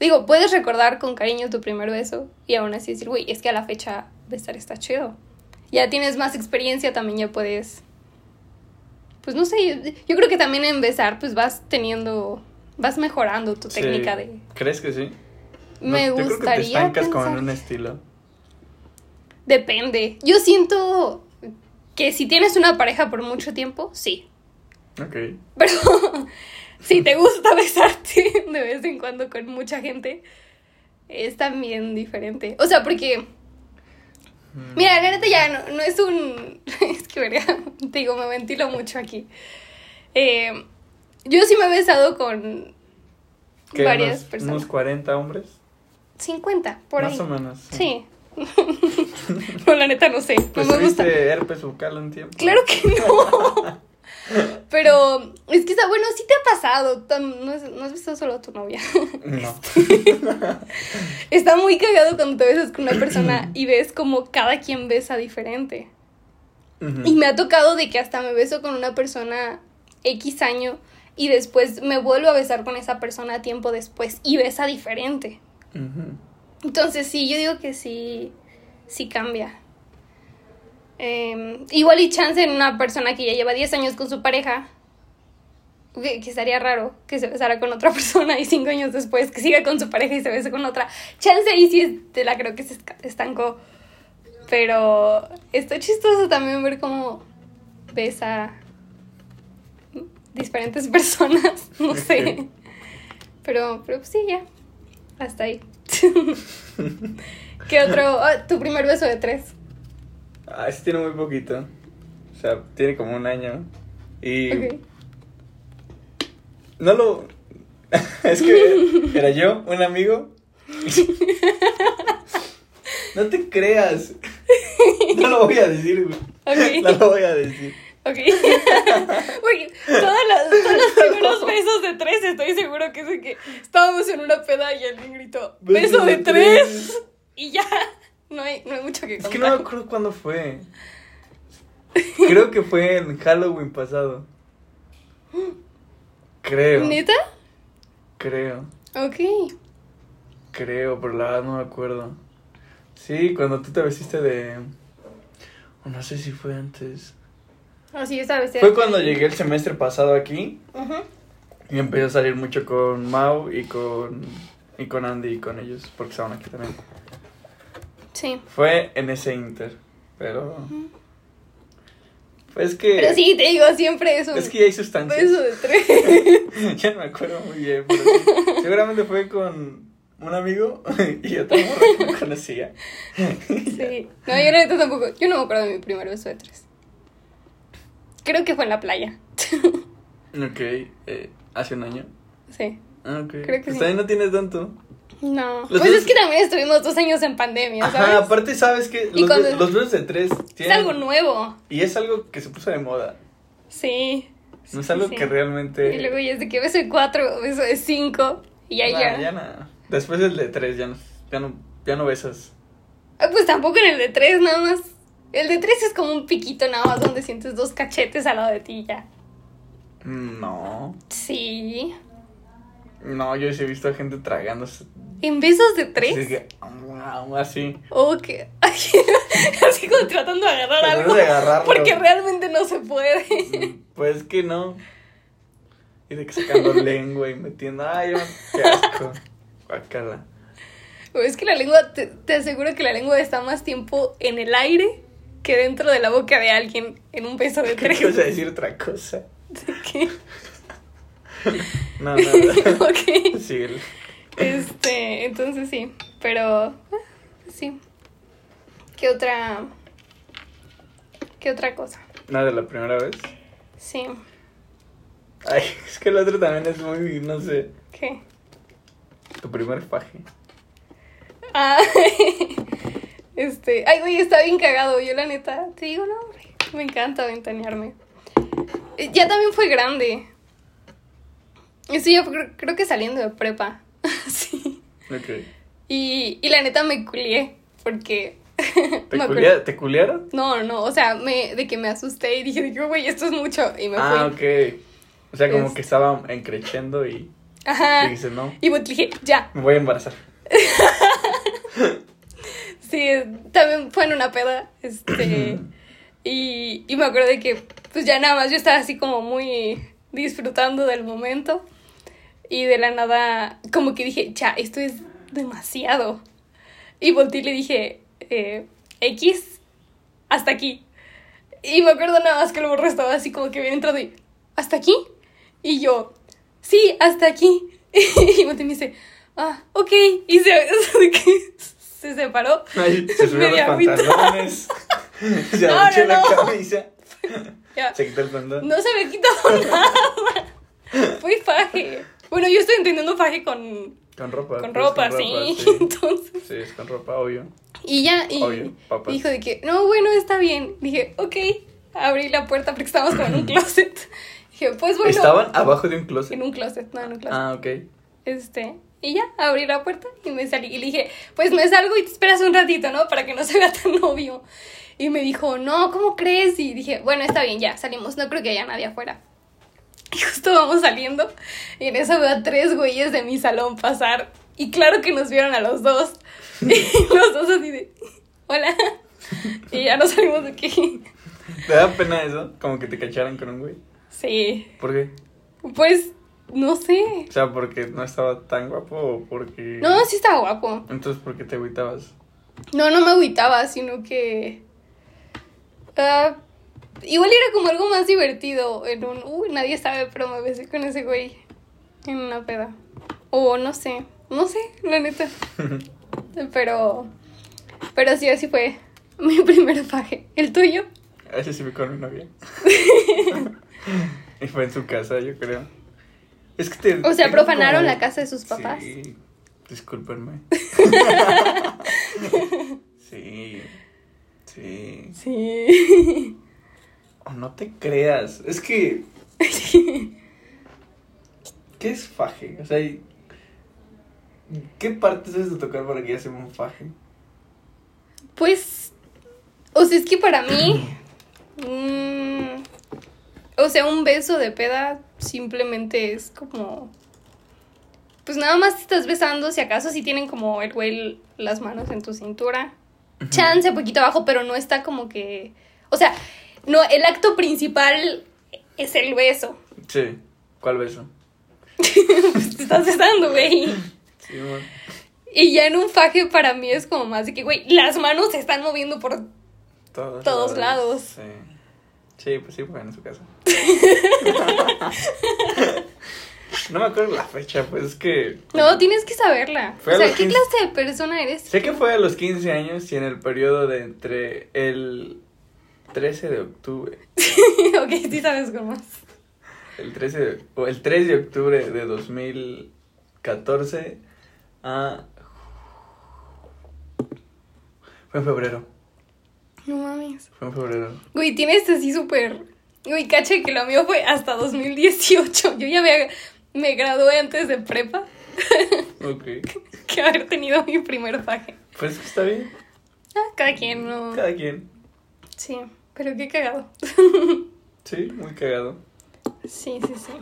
digo, puedes recordar con cariño tu primer beso y aún así decir, güey, es que a la fecha besar está chido. Ya tienes más experiencia, también ya puedes... Pues no sé, yo, creo que también en besar pues vas teniendo, vas mejorando tu Sí. técnica de... ¿Crees que sí? No, Me yo creo que te gustaría estancas pensar un estilo. Depende. Yo siento que si tienes una pareja por mucho tiempo, sí. Ok. Pero si te gusta besarte de vez en cuando con mucha gente, es también diferente. O sea, porque, Mm. mira, la neta ya no, no es un... Es que, verga, te digo, me ventilo mucho aquí. Eh, yo sí me he besado con ¿Qué, varias unos, personas. ¿Unos 40 hombres? 50, por Más ahí. o menos. Sí. no, la neta no sé. No Pues me gusta. herpes bucal un tiempo. Claro que no. Pero es que está bueno, sí te ha pasado. No, es- no has visto solo a tu novia. No. Está muy cagado cuando te besas con una persona y ves como cada quien besa diferente. Y me ha tocado de que hasta me beso con una persona X año y después me vuelvo a besar con esa persona tiempo después y besa diferente. Entonces sí, yo digo que sí, sí cambia. Eh, igual y chance en una persona que ya lleva 10 años con su pareja, que, que estaría raro que se besara con otra persona y 5 años después que siga con su pareja y se bese con otra. Chance ahí sí te la creo que se estancó. Pero está chistoso también ver cómo besa diferentes personas, no sé. Pero, pero pues sí, ya. Hasta ahí. ¿Qué otro? Ah, tu primer beso de tres. Ah, ese tiene muy poquito. O sea, tiene como un año. Y Ok. no lo. es que era yo, un amigo. no te creas. No lo voy a decir, güey. No lo voy a decir. Ok. Las, todos los primeros besos de tres estoy seguro que es de que estábamos en una peda y alguien gritó beso de tres y ya. No hay, no hay mucho que Es contar. que no me acuerdo cuándo fue. Creo que fue en Halloween pasado. Creo. ¿Neta? Creo. Ok. Creo, pero la verdad no me acuerdo. Sí, cuando tú te vestiste de. o no sé si fue antes. Así vez. Fue cuando llegué el semestre pasado aquí y empecé a salir mucho con Mau y con. y con Andy y con ellos, porque estaban aquí también. Sí. Fue en ese inter, pero. Pues que. Pero sí, te digo, siempre es un Es que ya hay sustancias. beso de tres. ya no me acuerdo muy bien, pero sí. seguramente fue con un amigo y otro que no conocía. Sí. No, yo neta tampoco. Yo no me acuerdo de mi primer beso de tres. Creo que fue en la playa. Ok, eh, hace un año. Sí. Ah, ok. Creo que pues sí. también no tienes tanto. No. Los Pues dos- es que también estuvimos dos años en pandemia, ¿sabes? Ajá, aparte sabes que los, cuando- ve- los blues de tres es tienen... algo nuevo. Y es algo que se puso de moda. Sí. No es algo sí. que realmente... Y luego ya es de que beso de cuatro, beso de cinco. Y ahí Nah, ya. ya nada. Después el de tres ya no, ya no, ya no besas. Ah, Pues tampoco en el de tres, nada más. El de tres es como un piquito nada más donde sientes dos cachetes al lado de ti ya. No. Sí. No, yo sí he visto a gente tragándose. ¿En besos de Así tres? que, así. O que. Así como tratando de agarrar algo. de agarrarlo. Porque realmente no se puede. Mm, Pues que no. Y de que sacando lengua y metiendo. Ay, qué asco. Guacala. Es que la lengua, te, te aseguro que la lengua está más tiempo en el aire que dentro de la boca de alguien en un beso de tres. vas a decir otra cosa. ¿Qué? No, no. ok. Sí, el- Este, entonces sí, pero ah, sí. ¿Qué otra? ¿Qué otra cosa? Nada de la primera vez. Sí, Ay, es que el otro también es muy, no sé. ¿qué? Tu primer faje. Ah, este, ay, güey, está bien cagado. Yo, la neta, te digo, no, hombre, me encanta ventanearme. Eh, Ya también fue grande. Ya fue- creo que saliendo de prepa. sí. Ok. Y, y la neta me culié, porque. ¿Te, culea- ¿Te culearon? No, no, o sea, me, de que me asusté y dije, güey, esto es mucho. Y me Ah, fui. ok. O sea, como Es- que estaba encrechendo y Ajá. dijiste, no, Y pues dije, ya. me voy a embarazar. Sí, también fue en una peda. Este. y, y me acuerdo de que, pues ya nada más yo estaba así como muy disfrutando del momento. Y de la nada, como que dije, ya, esto es demasiado. Y volteé y le dije, eh, X, hasta aquí. Y me acuerdo nada más que el morro estaba así como que bien entrado y, ¿hasta aquí? Y yo, sí, hasta aquí. Y volteé y me dice, ah, ok. Y se, se separó. Ay, se subió los pantalones. se No, la no. camisa. Ya. Se quitó el condón. No se había quitado nada. Fue faje. Bueno, yo estoy entendiendo faje con, Con ropa. con pues, ropa, sí. sí. Entonces. Sí, es con ropa, obvio. Y ya, y Obvio, dijo de que, no, bueno, está bien. Dije, ok. Abrí la puerta porque estábamos como en un closet. Dije, pues bueno. ¿Estaban abajo de un closet? En un closet, no, en un closet. Ah, ok. Este. Y ya, abrí la puerta y me salí. Y le dije, pues me salgo y te esperas un ratito, ¿no? Para que no se vea tan obvio. Y me dijo, no, ¿cómo crees? Y dije, bueno, está bien, ya, salimos. No creo que haya nadie afuera. Y justo vamos saliendo. Y en eso veo a tres güeyes de mi salón pasar. Y claro que nos vieron a los dos. Y los dos así de, hola. Y ya nos salimos de aquí. ¿Te da pena eso? Como que te cacharan con un güey. Sí. ¿Por qué? Pues, no sé. O sea, porque no estaba tan guapo o porque. No, sí estaba guapo. Entonces, ¿por qué te agüitabas? No, no me agüitaba, sino que. ah, igual era como algo más divertido. En un. Uy, nadie sabe, pero me besé con ese güey. En una peda. O no sé. No sé, la neta. Pero. Pero sí, así fue mi primer faje. ¿El tuyo? Ese sí fue con mi novia. y fue en su casa, yo creo. Es que te. O sea, profanaron como- la casa de sus papás. Sí, discúlpenme. sí. Sí. Sí. O no te creas. Es que. ¿Qué es faje? O sea, ¿qué partes debes de tocar para que ya sea un faje? Pues, o sea, es que para mí, mm, o sea, un beso de peda simplemente es como, pues nada más te estás besando, si acaso si tienen como el güey las manos en tu cintura, chance poquito abajo, pero no está como que, o sea, no, el acto principal es el beso, Sí. ¿Cuál beso? pues te estás besando, güey. Sí. Y ya en un faje para mí es como más de que, güey, las manos se están moviendo por Todos, Todos lados. Sí. Sí, pues sí, fue en su casa. no me acuerdo la fecha, pues es que. No, tienes que saberla. Fue o sea, ¿qué 15. clase de persona eres? Sé que fue a los 15 años y en el periodo de entre el 13 de octubre. ok, sí sabes cómo es. el 13 de, o el 3 de octubre de 2014 a... Fue en febrero. No mames. Fue en febrero. Güey, tienes así súper. Güey, caché que lo mío fue hasta 2018. Yo ya me, me gradué antes de prepa Ok. que haber tenido mi primer faje. Pues que está bien. Ah, cada quien, no. Cada quien. Sí, pero qué cagado. Sí, muy cagado. Sí, sí, sí.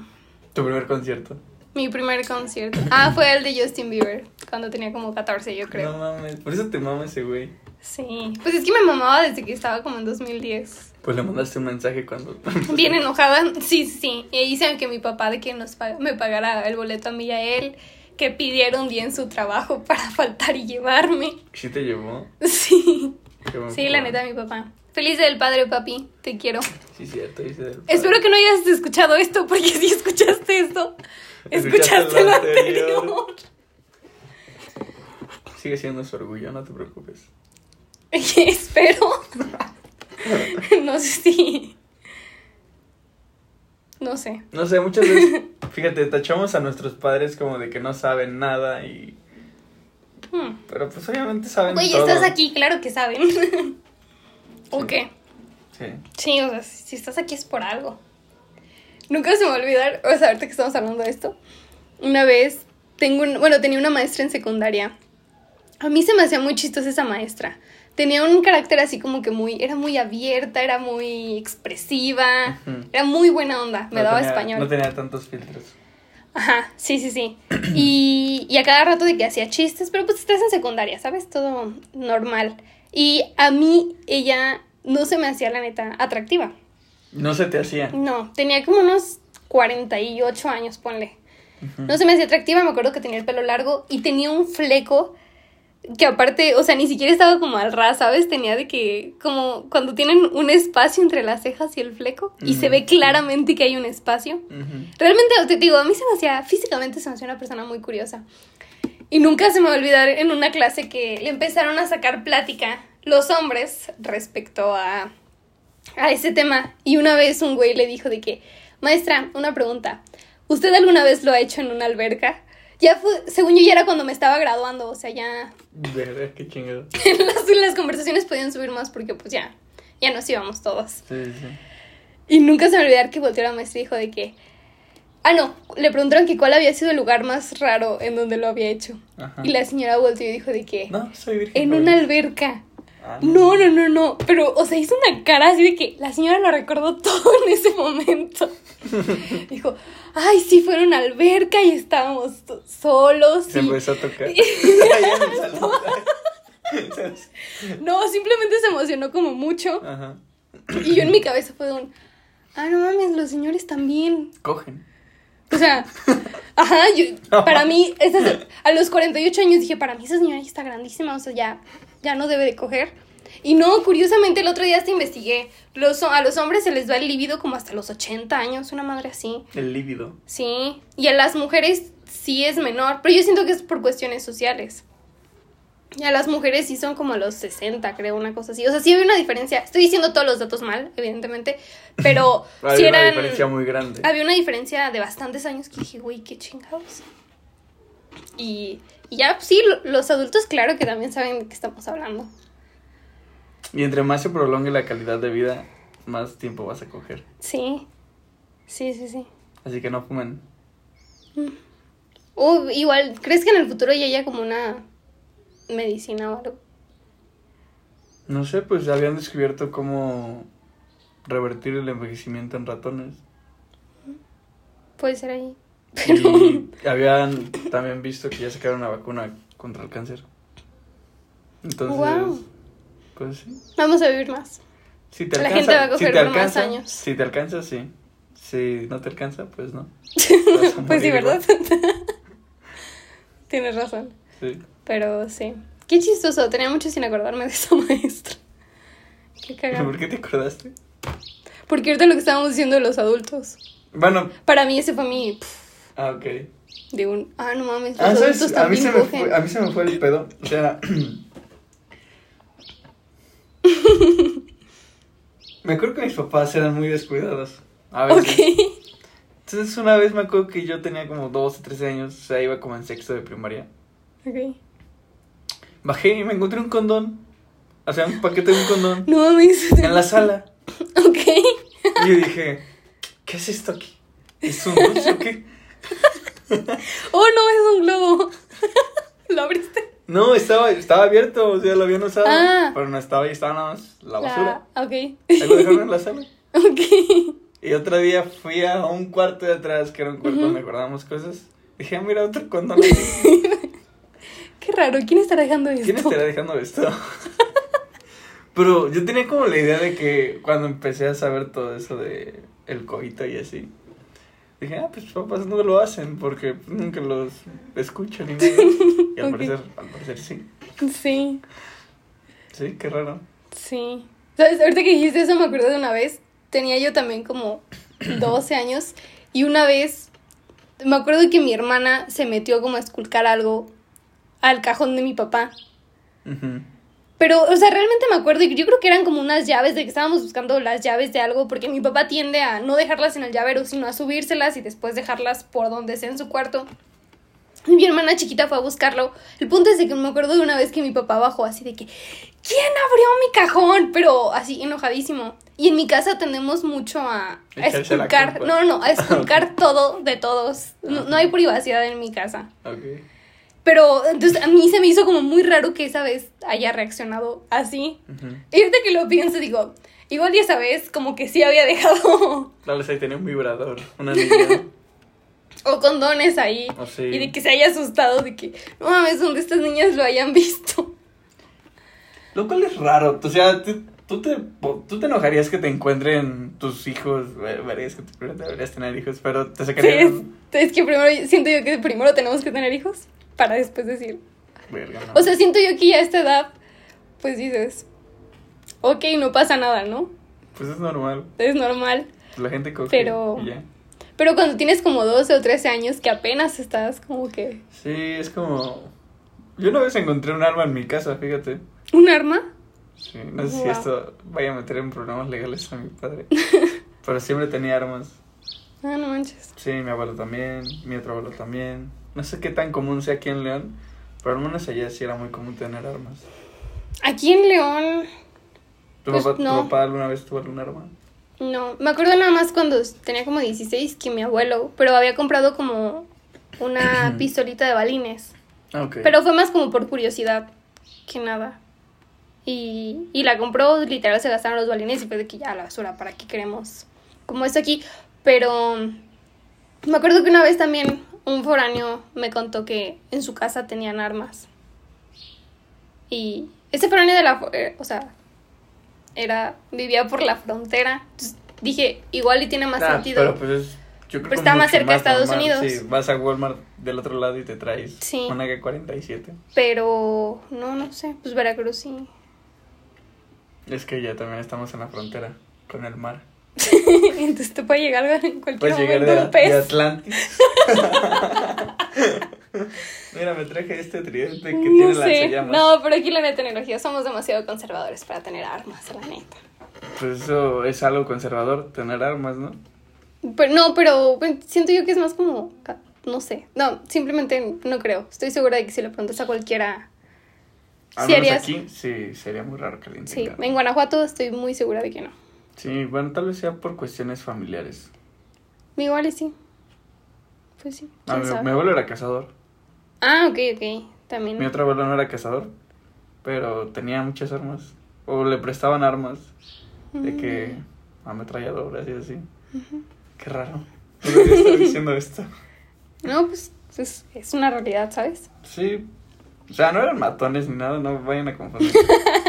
Tu primer concierto. Mi primer concierto. Ah, fue el de Justin Bieber, cuando tenía como 14, yo creo. No mames, por eso te mama ese güey. Sí. Pues es que me mamaba desde que estaba como en 2010. Pues le mandaste un mensaje cuando... Bien enojada. Sí, sí. Y hice que mi papá de que nos pag- me pagara el boleto a mí y a él, que pidiera un día en su trabajo para faltar y llevarme. ¿Sí te llevó? Sí. Sí, la neta, mi papá. Feliz del padre, papi. Te quiero. Sí, cierto. dice del Espero que no hayas escuchado esto, porque si escuchaste esto, Escuchaste lo anterior. Sigue siendo su orgullo, no te preocupes. Espero. No sé si. No sé. No sé, muchas veces, fíjate, tachamos a nuestros padres como de que no saben nada y... Hmm. Pero pues obviamente saben Güey, estás aquí, claro que saben. ¿O qué? Sí. Sí, o sea, si estás aquí es por algo. Nunca se me va a olvidar, o sea, ahorita que estamos hablando de esto. Una vez, tengo un, bueno, tenía una maestra en secundaria. A mí se me hacía muy chistosa esa maestra. Tenía un carácter así como que muy, era muy abierta, era muy expresiva, era muy buena onda, me No daba tenía- español. No tenía tantos filtros. Ajá, sí, sí, sí. Y, y a cada rato de que hacía chistes, pero pues estás en secundaria, ¿sabes? Todo normal. Y a mí ella no se me hacía la neta atractiva. No se te hacía. No, tenía como unos 48 años, ponle. Ujú. No se me hacía atractiva, me acuerdo que tenía el pelo largo y tenía un fleco que aparte, o sea, ni siquiera estaba como al ras, ¿sabes? Tenía de que, como cuando tienen un espacio entre las cejas y el fleco y se ve claramente que hay un espacio. Realmente, te digo, a mí se me hacía, físicamente se me hacía una persona muy curiosa. Y nunca se me va a olvidar en una clase que le empezaron a sacar plática los hombres respecto a, a ese tema. Y una vez un güey le dijo de que, maestra, una pregunta, ¿usted alguna vez lo ha hecho en una alberca? Ya fue, según yo ya era cuando me estaba graduando, o sea, ya Verga, qué chingado. las, las conversaciones podían subir más porque pues ya, ya nos íbamos todos. Sí, sí. Y nunca se me olvidar que volteó la maestra y dijo de que... Ah, no, le preguntaron que cuál había sido el lugar más raro en donde lo había hecho. Ajá. Y la señora volteó y dijo de que... No, soy virgen. En una alberca. Ah, No, no, no, no. Pero, o sea, hizo una cara así de que la señora lo recordó todo en ese momento. Dijo, ay, sí, fue en una alberca y estábamos solos. Se y- empezó a tocar. No, simplemente se emocionó como mucho. Ajá. Y yo en mi cabeza fue un, ah, no mames, los señores también. Cogen. O sea, ajá, yo, para mí, esas- a los 48 años dije, para mí esa señora ya está grandísima, o sea, ya, ya no debe de coger. Y no, curiosamente el otro día hasta investigué, los, a los hombres se les va el líbido como hasta los 80 años, una madre así. El líbido. Sí, y a las mujeres sí es menor, pero yo siento que es por cuestiones sociales. Y a las mujeres sí son como los 60, creo, una cosa así. O sea, sí hay una diferencia. Estoy diciendo todos los datos mal, evidentemente, pero Hay sí una eran... diferencia muy grande. Había una diferencia de bastantes años que dije, güey, qué chingados. Y, y ya, pues, sí, lo- los adultos, claro que también saben de qué estamos hablando. Y entre más se prolongue la calidad de vida, más tiempo vas a coger. Sí, sí, sí, sí. Así que no fumen. O igual, ¿crees que en el futuro ya haya como una medicina o algo? No sé, pues habían descubierto cómo revertir el envejecimiento en ratones. Puede ser ahí. Y habían también visto que ya sacaron una vacuna contra el cáncer. Entonces, pues sí. Vamos a vivir más. Si te La alcanza, gente va a si coger te por más alcanza, años. Si te alcanza, sí. Si no te alcanza, pues no. Pues sí, ¿verdad? Tienes razón. Sí. Pero sí. Qué chistoso, tenía mucho sin acordarme de esa maestra. Qué cagado. ¿Por qué te acordaste? Porque ahorita lo que estábamos diciendo de los adultos. Bueno, Para mí ese fue mi... pf, ah, ok. de un... Ah, no mames, los Ah, A mí, se me fue, a mí se me fue el pedo. O sea. me acuerdo que mis papás eran muy descuidados. A veces. Ok. Entonces una vez me acuerdo que yo tenía como 12, 13 años, o sea, iba como en sexto de primaria. Ok. Bajé y me encontré un condón. O sea, un paquete de un condón No mames. en la sala. Ok. Y yo dije, ¿qué es esto aquí? ¿Es un dulce o qué? Oh, no, es un globo. ¿Lo abriste? No, estaba, estaba abierto, o sea, lo habían usado. Ah. Pero no estaba ahí, estaba nada más la basura. La- Ok. Ahí lo dejaron en la sala. Ok. Y otro día fui a un cuarto de atrás, que era un cuarto donde guardábamos cosas. Dije, ah, mira, otro condón. Qué raro. ¿Quién estará dejando esto? ¿Quién estará dejando esto? Pero yo tenía como la idea de que cuando empecé a saber todo eso de el coito y así, dije, ah, pues papás no lo hacen porque nunca los escuchan ni nada. Y al Ok. parecer, al parecer sí. Sí. Sí, qué raro. Sí. ¿Sabes? Ahorita que dijiste eso me acuerdo de una vez. Tenía yo también como 12 años. Y una vez me acuerdo que mi hermana se metió como a esculcar algo al cajón de mi papá. Pero, o sea, realmente me acuerdo y yo creo que eran como unas llaves de que estábamos buscando las llaves de algo porque mi papá tiende a no dejarlas en el llavero, sino a subírselas y después dejarlas por donde sea en su cuarto. Y mi hermana chiquita fue a buscarlo. El punto es de que me acuerdo de una vez que mi papá bajó así de que, ¿quién abrió mi cajón? Pero así enojadísimo. Y en mi casa tendemos mucho a, a esculcar. No, no, a esculcar todo de todos. No, no hay privacidad en mi casa. Pero entonces a mí se me hizo como muy raro que esa vez haya reaccionado así. Ujú. Y ahorita que lo pienso, digo, igual y esa vez como que sí había dejado Tal vez ahí tenía un vibrador, una niña. o condones ahí. Sí. Y de que se haya asustado de que, no mames, donde estas niñas lo hayan visto. Lo cual es raro. O sea, tú, tú te, tú te enojarías que te encuentren tus hijos. ve- Verías que tú primero deberías tener hijos, pero te Sí, sacarías. es, es que primero, siento yo que primero tenemos que tener hijos para después decir. Verga, no. O sea, siento yo que ya a esta edad, pues dices, ok, no pasa nada, ¿no? pues es normal. Es normal. La gente coge. Pero- y ya. Pero cuando tienes como 12 o 13 años que apenas estás como que... Sí, es como. Yo una vez encontré un arma en mi casa, fíjate. ¿Un arma? Sí, no sé si esto vaya a meter en problemas legales a mi padre. pero siempre tenía armas. Ah, no manches. Sí, mi abuelo también, mi otro abuelo también. No sé qué tan común sea aquí en León, pero al menos allá sí era muy común tener armas. Aquí en León, ¿Tu, Pues papá, no. ¿Tu papá alguna vez tuvo algún arma? no. Me acuerdo nada más cuando tenía como 16 que mi abuelo, pero había comprado como una pistolita de balines. Ah, ok. Pero fue más como por curiosidad que nada. Y, y la compró, literal se gastaron los balines y fue de que ya la basura, ¿para qué queremos? Como esto aquí. Pero me acuerdo que una vez también un foráneo me contó que en su casa tenían armas. Y ese foráneo de la... eh, o sea, era... vivía por la frontera. Entonces dije, igual y tiene más Ah, sentido. Pero pues es, yo creo Pero que está más cerca a Estados Unidos. Sí, vas a Walmart del otro lado y te traes Sí. una G47. Pero no, no sé. Pues Veracruz sí. Es que ya también estamos en la frontera con el mar. Entonces te puede llegar en cualquier llegar momento de, un pez. de Atlantis. Mira, me traje este tridente que no tiene sé. lanzallamas. No, pero aquí la neta tecnología somos demasiado conservadores para tener armas, la neta. Pues eso es algo conservador, tener armas, ¿no? Pero no, pero bueno, siento yo que es más como no sé. No, simplemente no creo. Estoy segura de que si le preguntas a cualquiera Al Sí menos harías- aquí sí sería muy raro que le Sí, en Guanajuato estoy muy segura de que no. Sí, bueno, tal vez sea por cuestiones familiares. Igual y sí. Pues sí. Ah, mi, mi abuelo era cazador. Ah, ok, ok. También. Mi otro abuelo no era cazador, pero tenía muchas armas. O le prestaban armas de que Mm. ametralladoras y así. Qué raro. No debería estar diciendo esto. No, pues es, es una realidad, ¿sabes? Sí. O sea, no eran matones ni nada, no vayan a confundir.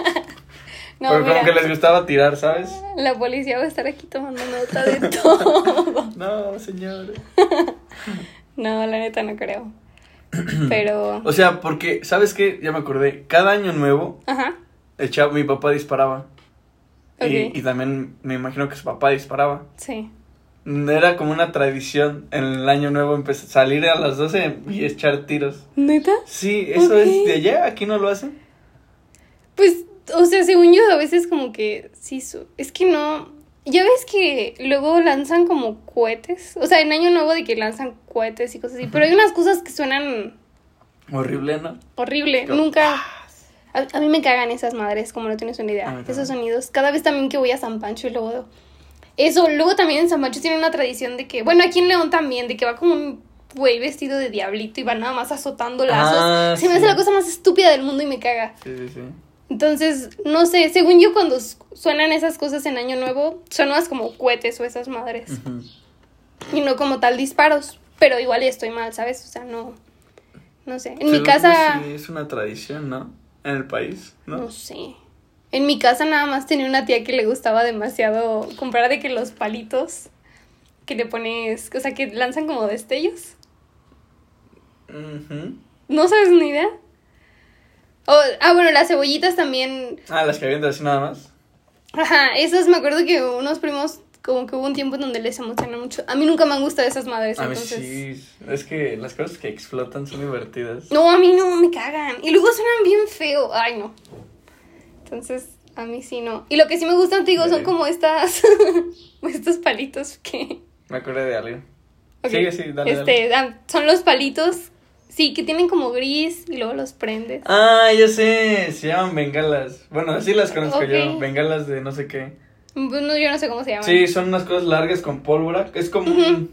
No, Pero mira, como que les gustaba tirar, ¿sabes? la policía va a estar aquí tomando nota de todo. No, señor. No, la neta no creo. Pero. O sea, porque, ¿sabes qué? Ya me acordé. Cada año nuevo, Ajá. el chavo, mi papá disparaba. Y, Ok. y también me imagino que su papá disparaba. Sí. Era como una tradición en el año nuevo empezar salir a las 12 y echar tiros. ¿Neta? Sí, eso es de allá, aquí no lo hacen. Pues, o sea, según yo, a veces como que sí. su- Es que no. Ya ves que luego lanzan como cohetes. O sea, en Año Nuevo de que lanzan cohetes y cosas así. Pero hay unas cosas que suenan Horrible, ¿no? horrible. Nunca. A, a mí me cagan esas madres, como no tienes una A idea. Esos también. sonidos. Cada vez también que voy a San Pancho y luego. Eso, luego también en San Pancho tienen una tradición de que. Bueno, aquí en León también, de que va como un güey vestido de diablito y va nada más azotando lazos. Ah, Se me sí. hace la cosa más estúpida del mundo y me caga. Sí, sí, sí. Entonces, no sé, según yo cuando suenan esas cosas en Año Nuevo, son más como cohetes o esas madres. Y no como tal disparos. Pero igual estoy mal, ¿sabes? O sea, no. No sé. En mi casa. Sí, es una tradición, ¿no? En el país, ¿no? No sé. En mi casa nada más tenía una tía que le gustaba demasiado comprar de que los palitos que le pones, o sea, que lanzan como destellos. ¿No sabes ni idea? O- ah, bueno, las cebollitas también. Ah, las que avientas así nada más. Ajá, esas me acuerdo que unos primos, como que hubo un tiempo en donde les emocionó mucho. A mí nunca me han gustado esas madres, A mí sí. Es que las cosas que explotan son divertidas. No, a mí no, me cagan. Y luego suenan bien feo. Ay, no. Entonces, a mí sí no. Y lo que sí me gustan, te digo, son Vale. como estas. estos palitos que. Me acordé de algo. Ok. Sigue, sí, dale, Este, ah, son los palitos. Sí, que tienen como gris y luego los prendes. Ah, ya sé. Se llaman bengalas. Bueno, así las conozco yo. Bengalas de no sé qué. Bueno, yo no sé cómo se llaman. Sí, son unas cosas largas con pólvora. Es como un-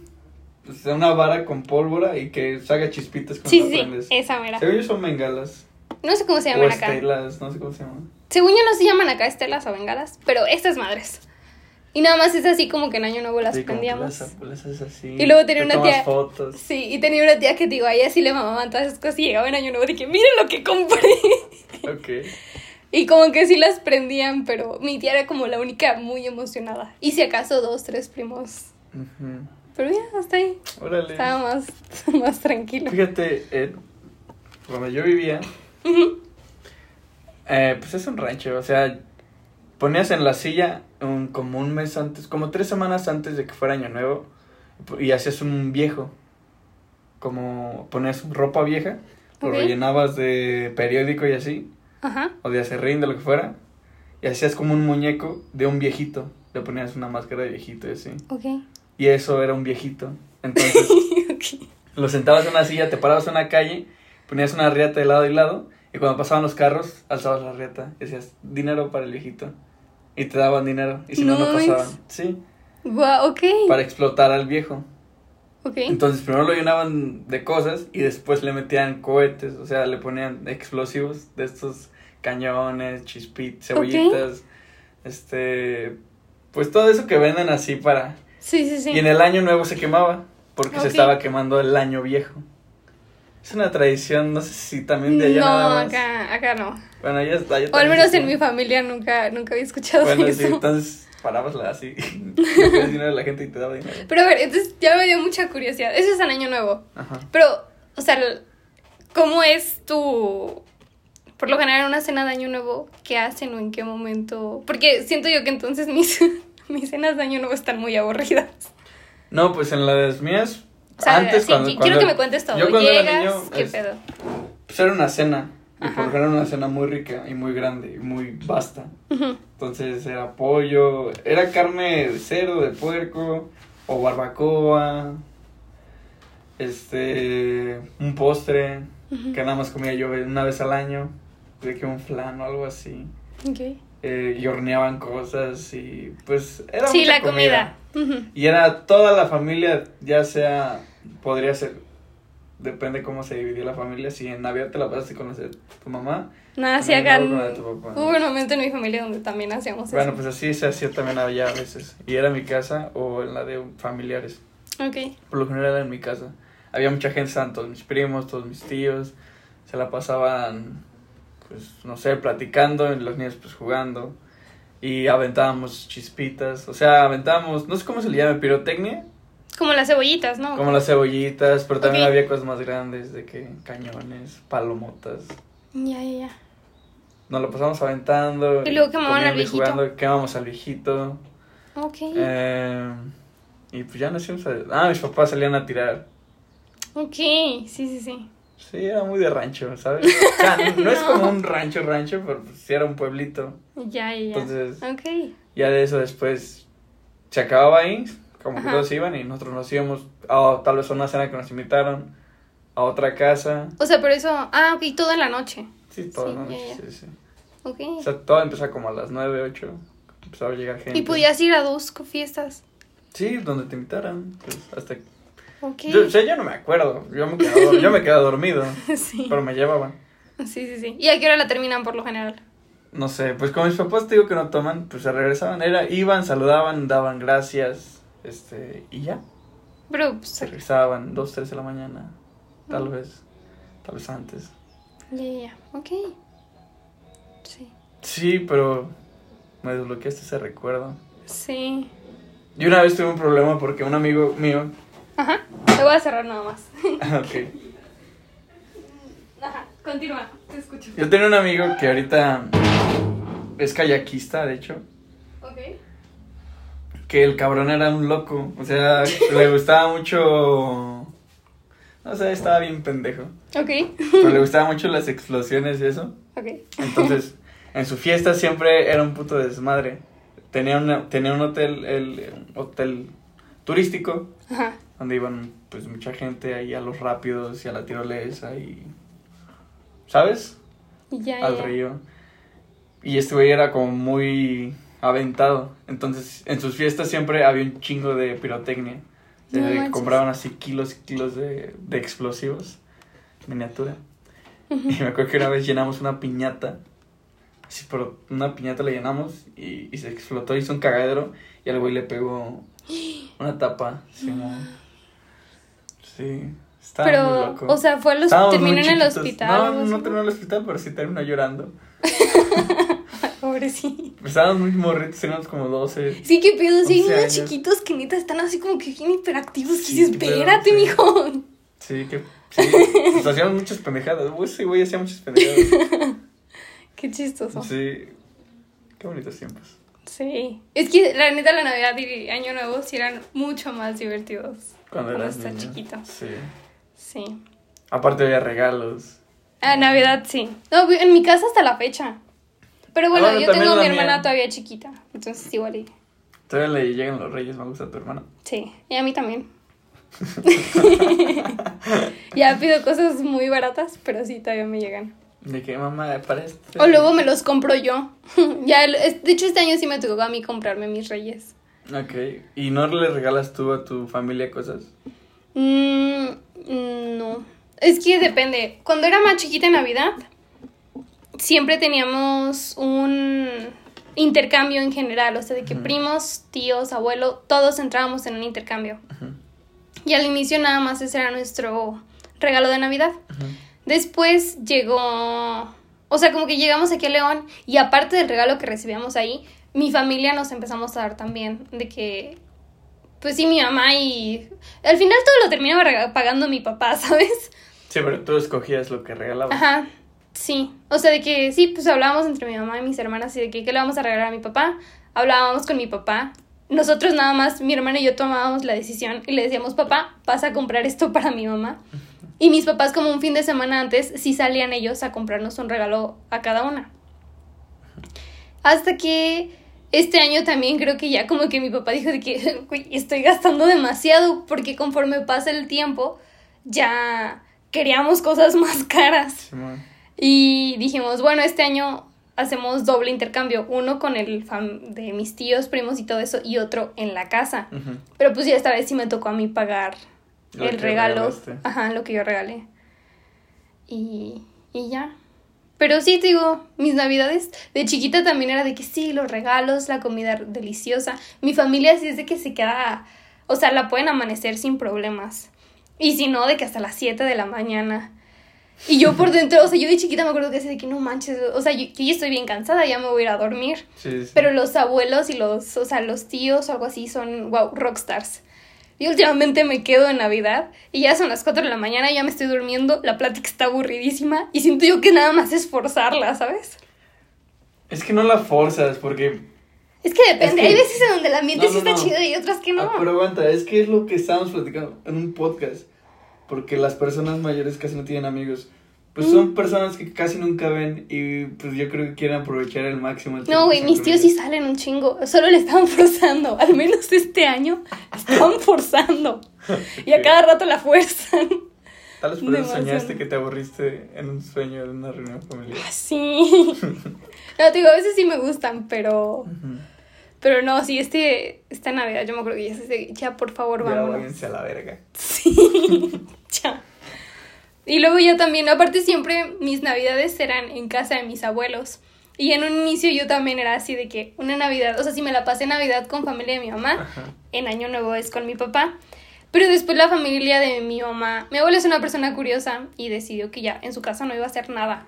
pues, una vara con pólvora y que saca chispitas cuando sí, sí, sí, prendes. esa mera. Según yo son bengalas. No sé cómo se O llaman acá. estelas, no sé cómo se llaman. Según yo no se llaman acá estelas o bengalas, pero estas madres. Y nada más es así como que en Año Nuevo las Sí, prendíamos. las haces así. Y luego tenía te una tía- fotos. Sí, y tenía una tía que digo, a ella sí le mamaban todas esas cosas y llegaba en Año Nuevo de que miren lo que compré. Ok. Y como que sí las prendían, pero mi tía era como la única muy emocionada. Y si acaso dos, tres primos. Pero ya, hasta ahí. Órale. Estaba más, más tranquilo. Fíjate, eh, cuando yo vivía, eh, pues es un rancho, o sea, ponías en la silla un, como un mes antes, como tres semanas antes de que fuera año nuevo, y hacías un viejo, como ponías ropa vieja, lo Ok. rellenabas de periódico y así, Ajá. o de acerrín, de lo que fuera, y hacías como un muñeco de un viejito, le ponías una máscara de viejito y así, Ok. y eso era un viejito, entonces... ok. Lo sentabas en una silla, te parabas en una calle, ponías una riata de lado y lado, y cuando pasaban los carros, alzabas la riata y decías, dinero para el viejito. Y te daban dinero, y si no, No pasaban. Sí, Guau, ok. para explotar al viejo. Ok. Entonces primero lo llenaban de cosas y después le metían cohetes, o sea, le ponían explosivos de estos cañones, chispitas, cebollitas, este, pues todo eso que venden así para... Sí, sí, sí. Y en el año nuevo se quemaba, porque se estaba quemando el año viejo. Es una tradición, no sé si también de allá no, nada más. acá, acá no. Bueno, ya está. O al menos en mi familia nunca, nunca había escuchado Bueno, eso. sí, entonces parabasla así. Le dinero a la gente y te daba dinero. Pero a ver, entonces ya me dio mucha curiosidad. Eso es en Año Nuevo. Ajá. Pero, o sea, ¿cómo es tu... Por lo general, una cena de Año Nuevo, ¿qué hacen o en qué momento? Porque siento yo que entonces mis, mis cenas de Año Nuevo están muy aburridas. No, pues en las mías. O sea, antes, sí, cuando, qui- cuando- quiero que me cuentes todo. Yo cuando Llegas, era niño, ¿qué es- pedo? pues era una cena. Y Ajá. por lo general era una cena muy rica y muy grande y muy vasta. Entonces era pollo, era carne de cerdo, de puerco, o barbacoa, este, un postre, que nada más comía yo una vez al año, de que un flan o algo así, Ok. eh, y horneaban cosas y pues era Sí, mucha la comida. Y era toda la familia, ya sea, podría ser, depende cómo se dividió la familia, si en Navidad te la pasaste con la de tu mamá, Nada, en acá... Hubo un momento en mi familia donde también hacíamos Bueno, eso. pues así se hacía también allá a veces. Y era en mi casa o en la de familiares. Ok. Por lo general era en mi casa. Había mucha gente, estaban todos mis primos, todos mis tíos. Se la pasaban, pues, no sé, platicando, y los niños pues jugando. Y aventábamos chispitas. O sea, aventábamos, no sé cómo se le llama, pirotecnia. Como las cebollitas, ¿no? Como las cebollitas, pero también había cosas más grandes, de que cañones, palomotas. Ya, ya, ya. Nos lo pasamos aventando. Y luego quemaban al viejito. jugando, quemamos al viejito. Ok. Eh, y pues ya nos íbamos a... Ah, mis papás salían a tirar. Ok, sí, sí, sí. Sí, era muy de rancho, ¿sabes? O sea, no, es como un rancho, rancho, pero pues sí era un pueblito. Ya, ya. Entonces, ya de eso después, se acababa ahí, como que todos iban y nosotros nos íbamos a tal vez a una cena que nos invitaron, a otra casa. O sea, pero eso. Ah, ok, todo en la noche. Sí, toda Sí, la noche, ya, ya. sí, sí. Ok. O sea, todo empezaba como a las 9, 8. Empezaba a llegar gente. y podías ir a dos fiestas. Sí, donde te invitaran. Pues, hasta... Yo, o sea, yo no me acuerdo. Yo me quedaba, yo me quedaba dormido. sí. Pero me llevaban. Sí, sí, sí. ¿Y a qué hora la terminan por lo general? No sé, pues como mis papás te digo que no toman, pues se regresaban. Era, iban, saludaban, daban gracias. Este, y ya. Pero, pues, Se regresaban, 2, 3 de la mañana. Tal vez. Tal vez antes. ya, ya, ya. Ok. Sí. Sí, pero me desbloqueaste ese recuerdo. Sí. Y una vez tuve un problema porque un amigo mío. Ajá. Te voy a cerrar nada más. ok. Ajá. Continúa. Te escucho. Yo tenía un amigo que ahorita es kayakista, de hecho. Ok. Que el cabrón era un loco. O sea, le gustaba mucho. No sé, estaba bien pendejo. Ok. Pero le gustaban mucho las explosiones y eso. Ok. Entonces, en su fiesta siempre era un puto desmadre. Tenía, una, tenía un hotel, el hotel turístico, Ajá. Donde iban pues mucha gente ahí a los rápidos y a la tirolesa y... ¿Sabes? Ya, Al ya. río. Y este güey era como muy aventado. Entonces, en sus fiestas siempre había un chingo de pirotecnia. No Eh, compraban así kilos y kilos de, de explosivos. Miniatura. Y me acuerdo que una vez llenamos una piñata. Sí, pero una piñata la llenamos y, y se explotó, hizo un cagadero y al güey le pegó una tapa. Sí, mo. Sí estaba muy Pero, loco. o sea, fue a los, terminó muy en el hospital. No, no terminó en el hospital, pero sí terminó llorando. Pobrecito. Estábamos muy morritos, teníamos como 12. Sí, qué pedo, sí, hay 11 niños años. chiquitos que neta están así como que bien hiperactivos. Sí, dices, espérate, sí. mijo. Sí, que sí, pues hacíamos muchas pendejadas. Uy, sí, güey, hacía muchas pendejadas. Qué chistoso. Sí. Sí. Qué bonitos tiempos. Es que la neta, la Navidad y Año Nuevo sí eran mucho más divertidos. Cuando Cuando eras chiquito. Sí. Sí. Aparte había regalos. Ah, Navidad sí. No, en mi casa hasta la fecha. Pero bueno, Ah, bueno, yo tengo a mi hermana mía. todavía chiquita. Entonces igual y... Todavía le llegan los reyes, me gusta tu hermana. Sí, y a mí también. ya pido cosas muy baratas, pero sí, todavía me llegan. De que mamá, para este. O luego me los compro yo. ya, de hecho, este año sí me tocó a mí comprarme mis reyes. Ok. ¿Y no le regalas tú a tu familia cosas? Mm, mm, no. Es que depende. Cuando era más chiquita en Navidad, siempre teníamos un intercambio en general. O sea, de que primos, tíos, abuelo, todos entrábamos en un intercambio. Y al inicio nada más ese era nuestro regalo de Navidad. Después llegó, o sea, como que llegamos aquí a León y aparte del regalo que recibíamos ahí, mi familia nos empezamos a dar también de que, pues sí, mi mamá y al final todo lo terminaba pagando mi papá, ¿sabes? Sí, pero tú escogías lo que regalabas. Ajá, sí. O sea, de que sí, pues hablábamos entre mi mamá y mis hermanas y de que qué le vamos a regalar a mi papá. Hablábamos con mi papá. Nosotros nada más, mi hermana y yo tomábamos la decisión y le decíamos, papá, vas a comprar esto para mi mamá. Y mis papás como un fin de semana antes sí salían ellos a comprarnos un regalo a cada una. Hasta que este año también creo que ya como que mi papá dijo de que "Güey, estoy gastando demasiado porque conforme pasa el tiempo ya queríamos cosas más caras. Y dijimos, bueno, este año hacemos doble intercambio, uno con el fam de mis tíos, primos y todo eso, y otro en la casa. Pero pues ya esta vez sí me tocó a mí pagar Lo el regalo. regalaste. Ajá, lo que yo regalé. Y, y ya. Pero sí, te digo, mis navidades de chiquita también era de que sí, los regalos, la comida deliciosa. Mi familia sí es de que se queda, o sea, la pueden amanecer sin problemas. Y si no, de que hasta las 7 de la mañana. Y yo por dentro, o sea, yo de chiquita me acuerdo que decía de que no manches, o sea, yo, yo ya estoy bien cansada, ya me voy a ir a dormir. Sí, sí. Pero los abuelos y los, o sea, los tíos o algo así son, wow, rockstars. Y últimamente me quedo en Navidad y ya son las 4 de la mañana, ya me estoy durmiendo, la plática está aburridísima y siento yo que nada más es forzarla, ¿sabes? Es que no la forzas porque Es que depende, Es que- hay veces en donde el ambiente No, sí no, está no. chido y otras que no. Ah, pero aguanta, es que es lo que estábamos platicando en un podcast. Porque las personas mayores casi no tienen amigos. Pues son personas que casi nunca ven y pues yo creo que quieren aprovechar el máximo. el tiempo No, güey, mis están tíos sí salen un chingo. Solo le estaban forzando. Al menos este año estaban forzando. Y a cada rato la fuerzan. Tal vez por eso soñaste que te aburriste en un sueño de una reunión familiar. Sí. No, te digo, a veces sí me gustan, pero. Pero no, sí, este, esta Navidad yo me acuerdo que ya, se- ya por favor, Ya vámonos. váyanse a la verga. Sí, ya. Y luego yo también, aparte siempre mis navidades eran en casa de mis abuelos. Y en un inicio yo también era así de que una Navidad, o sea, si me la pasé Navidad con familia de mi mamá, Ajá. en Año Nuevo es con mi papá. Pero después la familia de mi mamá, mi abuela es una persona curiosa y decidió que ya en su casa no iba a hacer nada.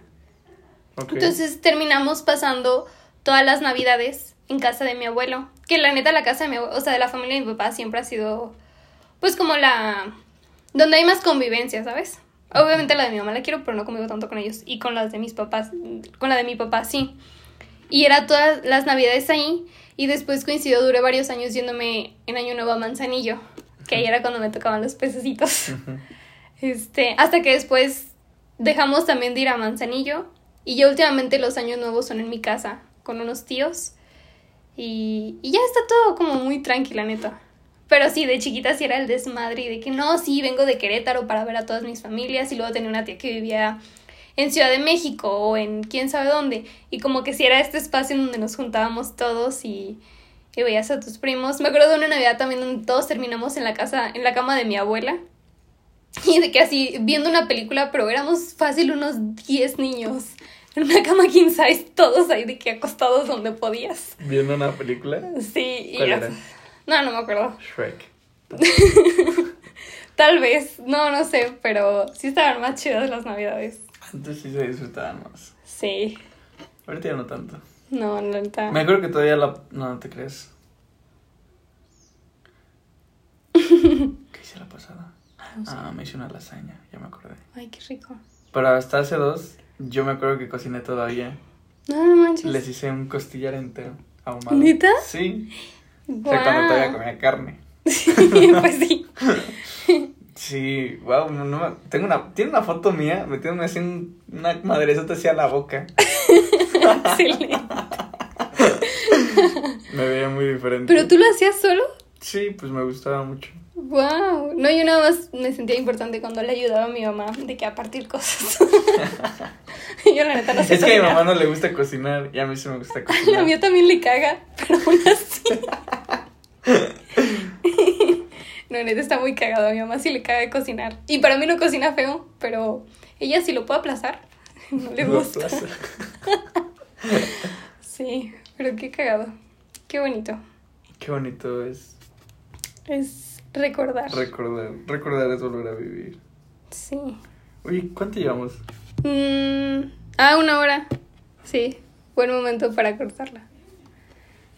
Entonces terminamos pasando todas las navidades en casa de mi abuelo. Que la neta la casa de mi abuelo, o sea, de la familia de mi papá siempre ha sido pues como la... donde hay más convivencia, ¿sabes? Obviamente la de mi mamá la quiero, pero no convivo tanto con ellos. Y con las de mis papás, con la de mi papá sí. Y era todas las navidades ahí. Y después coincidió, duré varios años yéndome en Año Nuevo a Manzanillo. Que ahí era cuando me tocaban los pececitos. Este, hasta que después dejamos también de ir a Manzanillo. Y ya últimamente los años nuevos son en mi casa, con unos tíos. Y, y ya está todo como muy tranquila, neta. Pero sí, de chiquita sí era el desmadre y de que no, sí, vengo de Querétaro para ver a todas mis familias. Y luego tenía una tía que vivía en Ciudad de México o en quién sabe dónde. Y como que sí era este espacio en donde nos juntábamos todos y, y veías a tus primos. Me acuerdo de una Navidad también donde todos terminamos en la casa, en la cama de mi abuela. Y de que así, viendo una película, pero éramos fácil unos 10 niños. En una cama king size, todos ahí de que acostados donde podías. ¿Viendo una película? Sí, y ¿Cuál ya- era? No, no me acuerdo. Shrek. Tal vez, no, no sé, pero sí estaban más chidas las navidades. Antes sí se disfrutaban más. Sí, Ahorita ya no tanto. no, la neta. Me acuerdo que todavía la... No, no te crees. ¿Qué hice la pasada? No sé. Ah, me hice una lasaña, ya me acordé. Ay, qué rico. Pero hasta hace dos, yo me acuerdo que cociné todavía. No, no manches. Les hice un costillar entero ahumado. ¿Neta? Sí. O sea, cuando todavía comía carne. pues sí. Sí, wow, no, no tengo una, tiene una foto mía metiéndome así un- una madrezota hacia la boca. Excelente. Me veía muy diferente. ¿Pero tú lo hacías solo? Sí, pues me gustaba mucho. Wow. No, yo nada más me sentía importante cuando le ayudaba a mi mamá de que a partir cosas. yo la neta no sé Es que a mi mamá no le gusta cocinar y a mí sí me gusta La cocinar. mía también le caga, pero aún así. no, neta está muy cagado. A mi mamá sí le caga de cocinar. Y para mí no cocina feo, pero ella sí lo puede aplazar. No le gusta. Sí, pero qué cagado. Qué bonito. Qué bonito es Es recordar. recordar. Recordar es volver a vivir. sí. Oye, ¿cuánto llevamos? Mm, ah, una hora. Sí, buen momento para cortarla.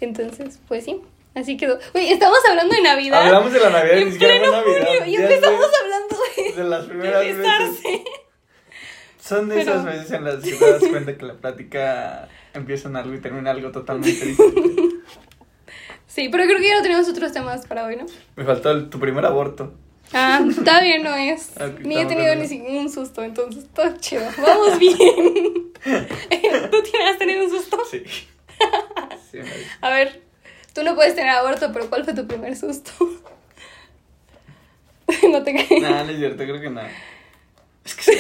Entonces, pues sí, así quedó. Oye, estamos hablando de Navidad. Hablamos de la Navidad, ni en fue pleno Navidad. junio, y empezamos sé. hablando de, de las primeras de veces. Son de Pero- esas veces en las que te das cuenta que la plática empieza en algo y termina en algo totalmente diferente. Sí, pero creo que ya no tenemos otros temas para hoy, ¿no? Me faltó el- tu primer aborto. Ah, está bien, no es. Ok, ni he tenido ni un susto, entonces todo chido. Vamos bien. ¿Tú tienes, has tenido un susto? Sí. A ver, tú no puedes tener aborto, pero ¿cuál fue tu primer susto? no te crees. Nah, no es cierto, creo que nada. Es que sí,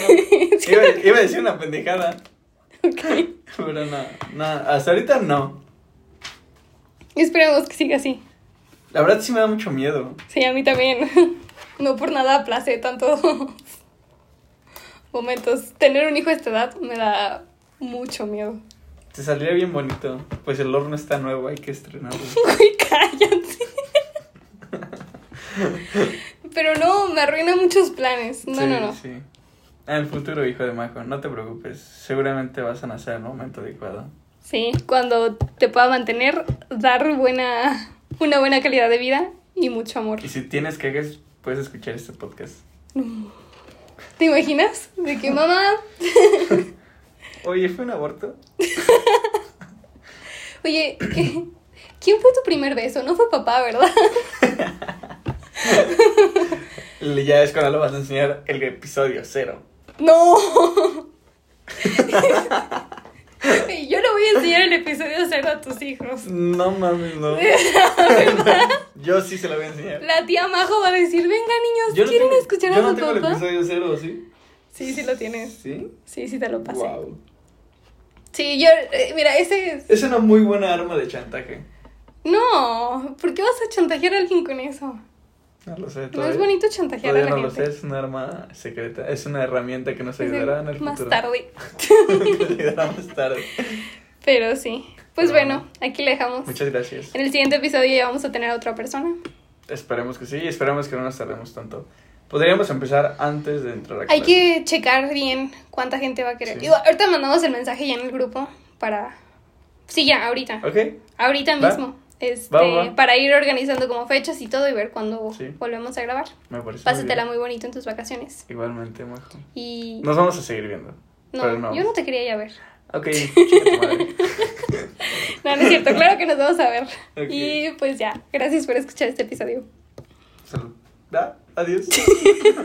no. iba, iba a decir una pendejada, Ok. pero no, no, hasta ahorita no. Esperemos que siga así. La verdad sí me da mucho miedo. Sí, a mí también. No por nada aplacé tantos momentos. Tener un hijo a esta edad me da mucho miedo. Te saldría bien bonito. Pues el horno está nuevo, hay que estrenarlo. Uy, cállate. Pero no, me arruina muchos planes. No, sí, no, no. Sí. En el futuro, hijo de Majo, no te preocupes. Seguramente vas a nacer en el momento adecuado. Sí, cuando te pueda mantener, dar buena, una buena calidad de vida y mucho amor. Y si tienes quejas, puedes escuchar este podcast. ¿Te imaginas? De que mamá, Oye, ¿fue un aborto? oye, ¿quién fue tu primer beso? No fue papá, ¿verdad? Ya es cuando lo vas a enseñar el episodio cero. No. Yo le voy a enseñar el episodio cero a tus hijos. No mames, no. Yo sí se lo voy a enseñar. La tía Majo va a decir, venga niños, Yo no ¿quieren tengo- escuchar yo a no tengo el papá? episodio cero, ¿sí? Sí, sí lo tienes. ¿Sí? Sí, sí te lo pasé. Wow. Sí, yo, eh, mira, ese es... Es una muy buena arma de chantaje. No, ¿por qué vas a chantajear a alguien con eso? No lo sé. No todavía- es bonito chantajear a la no lo sé, gente. es una arma secreta. Es una herramienta que nos ayudará en el Más futuro. tarde. Ayudará más tarde. Pero sí. Pues Pero bueno, aquí le dejamos. Muchas gracias. En el siguiente episodio ya vamos a tener a otra persona. Esperemos que sí, esperemos que no nos tardemos tanto. Podríamos empezar antes de entrar a Hay clase. que checar bien cuánta gente va a querer. Sí. Digo, ahorita mandamos el mensaje ya en el grupo para... Sí, ya, ahorita. ¿Ok? Ahorita Va. mismo. Este, Va, va, va. Para ir organizando como fechas y todo y ver cuándo Sí. volvemos a grabar. Me parece. Pásatela muy bonito en tus vacaciones. Igualmente, Majo. Y... Nos vamos a seguir viendo. No, pero no. yo no te quería ya ver. Ok. No, no es cierto, claro que nos vamos a ver. Y pues ya, gracias por escuchar este episodio. Salud. ¿Da? Adiós.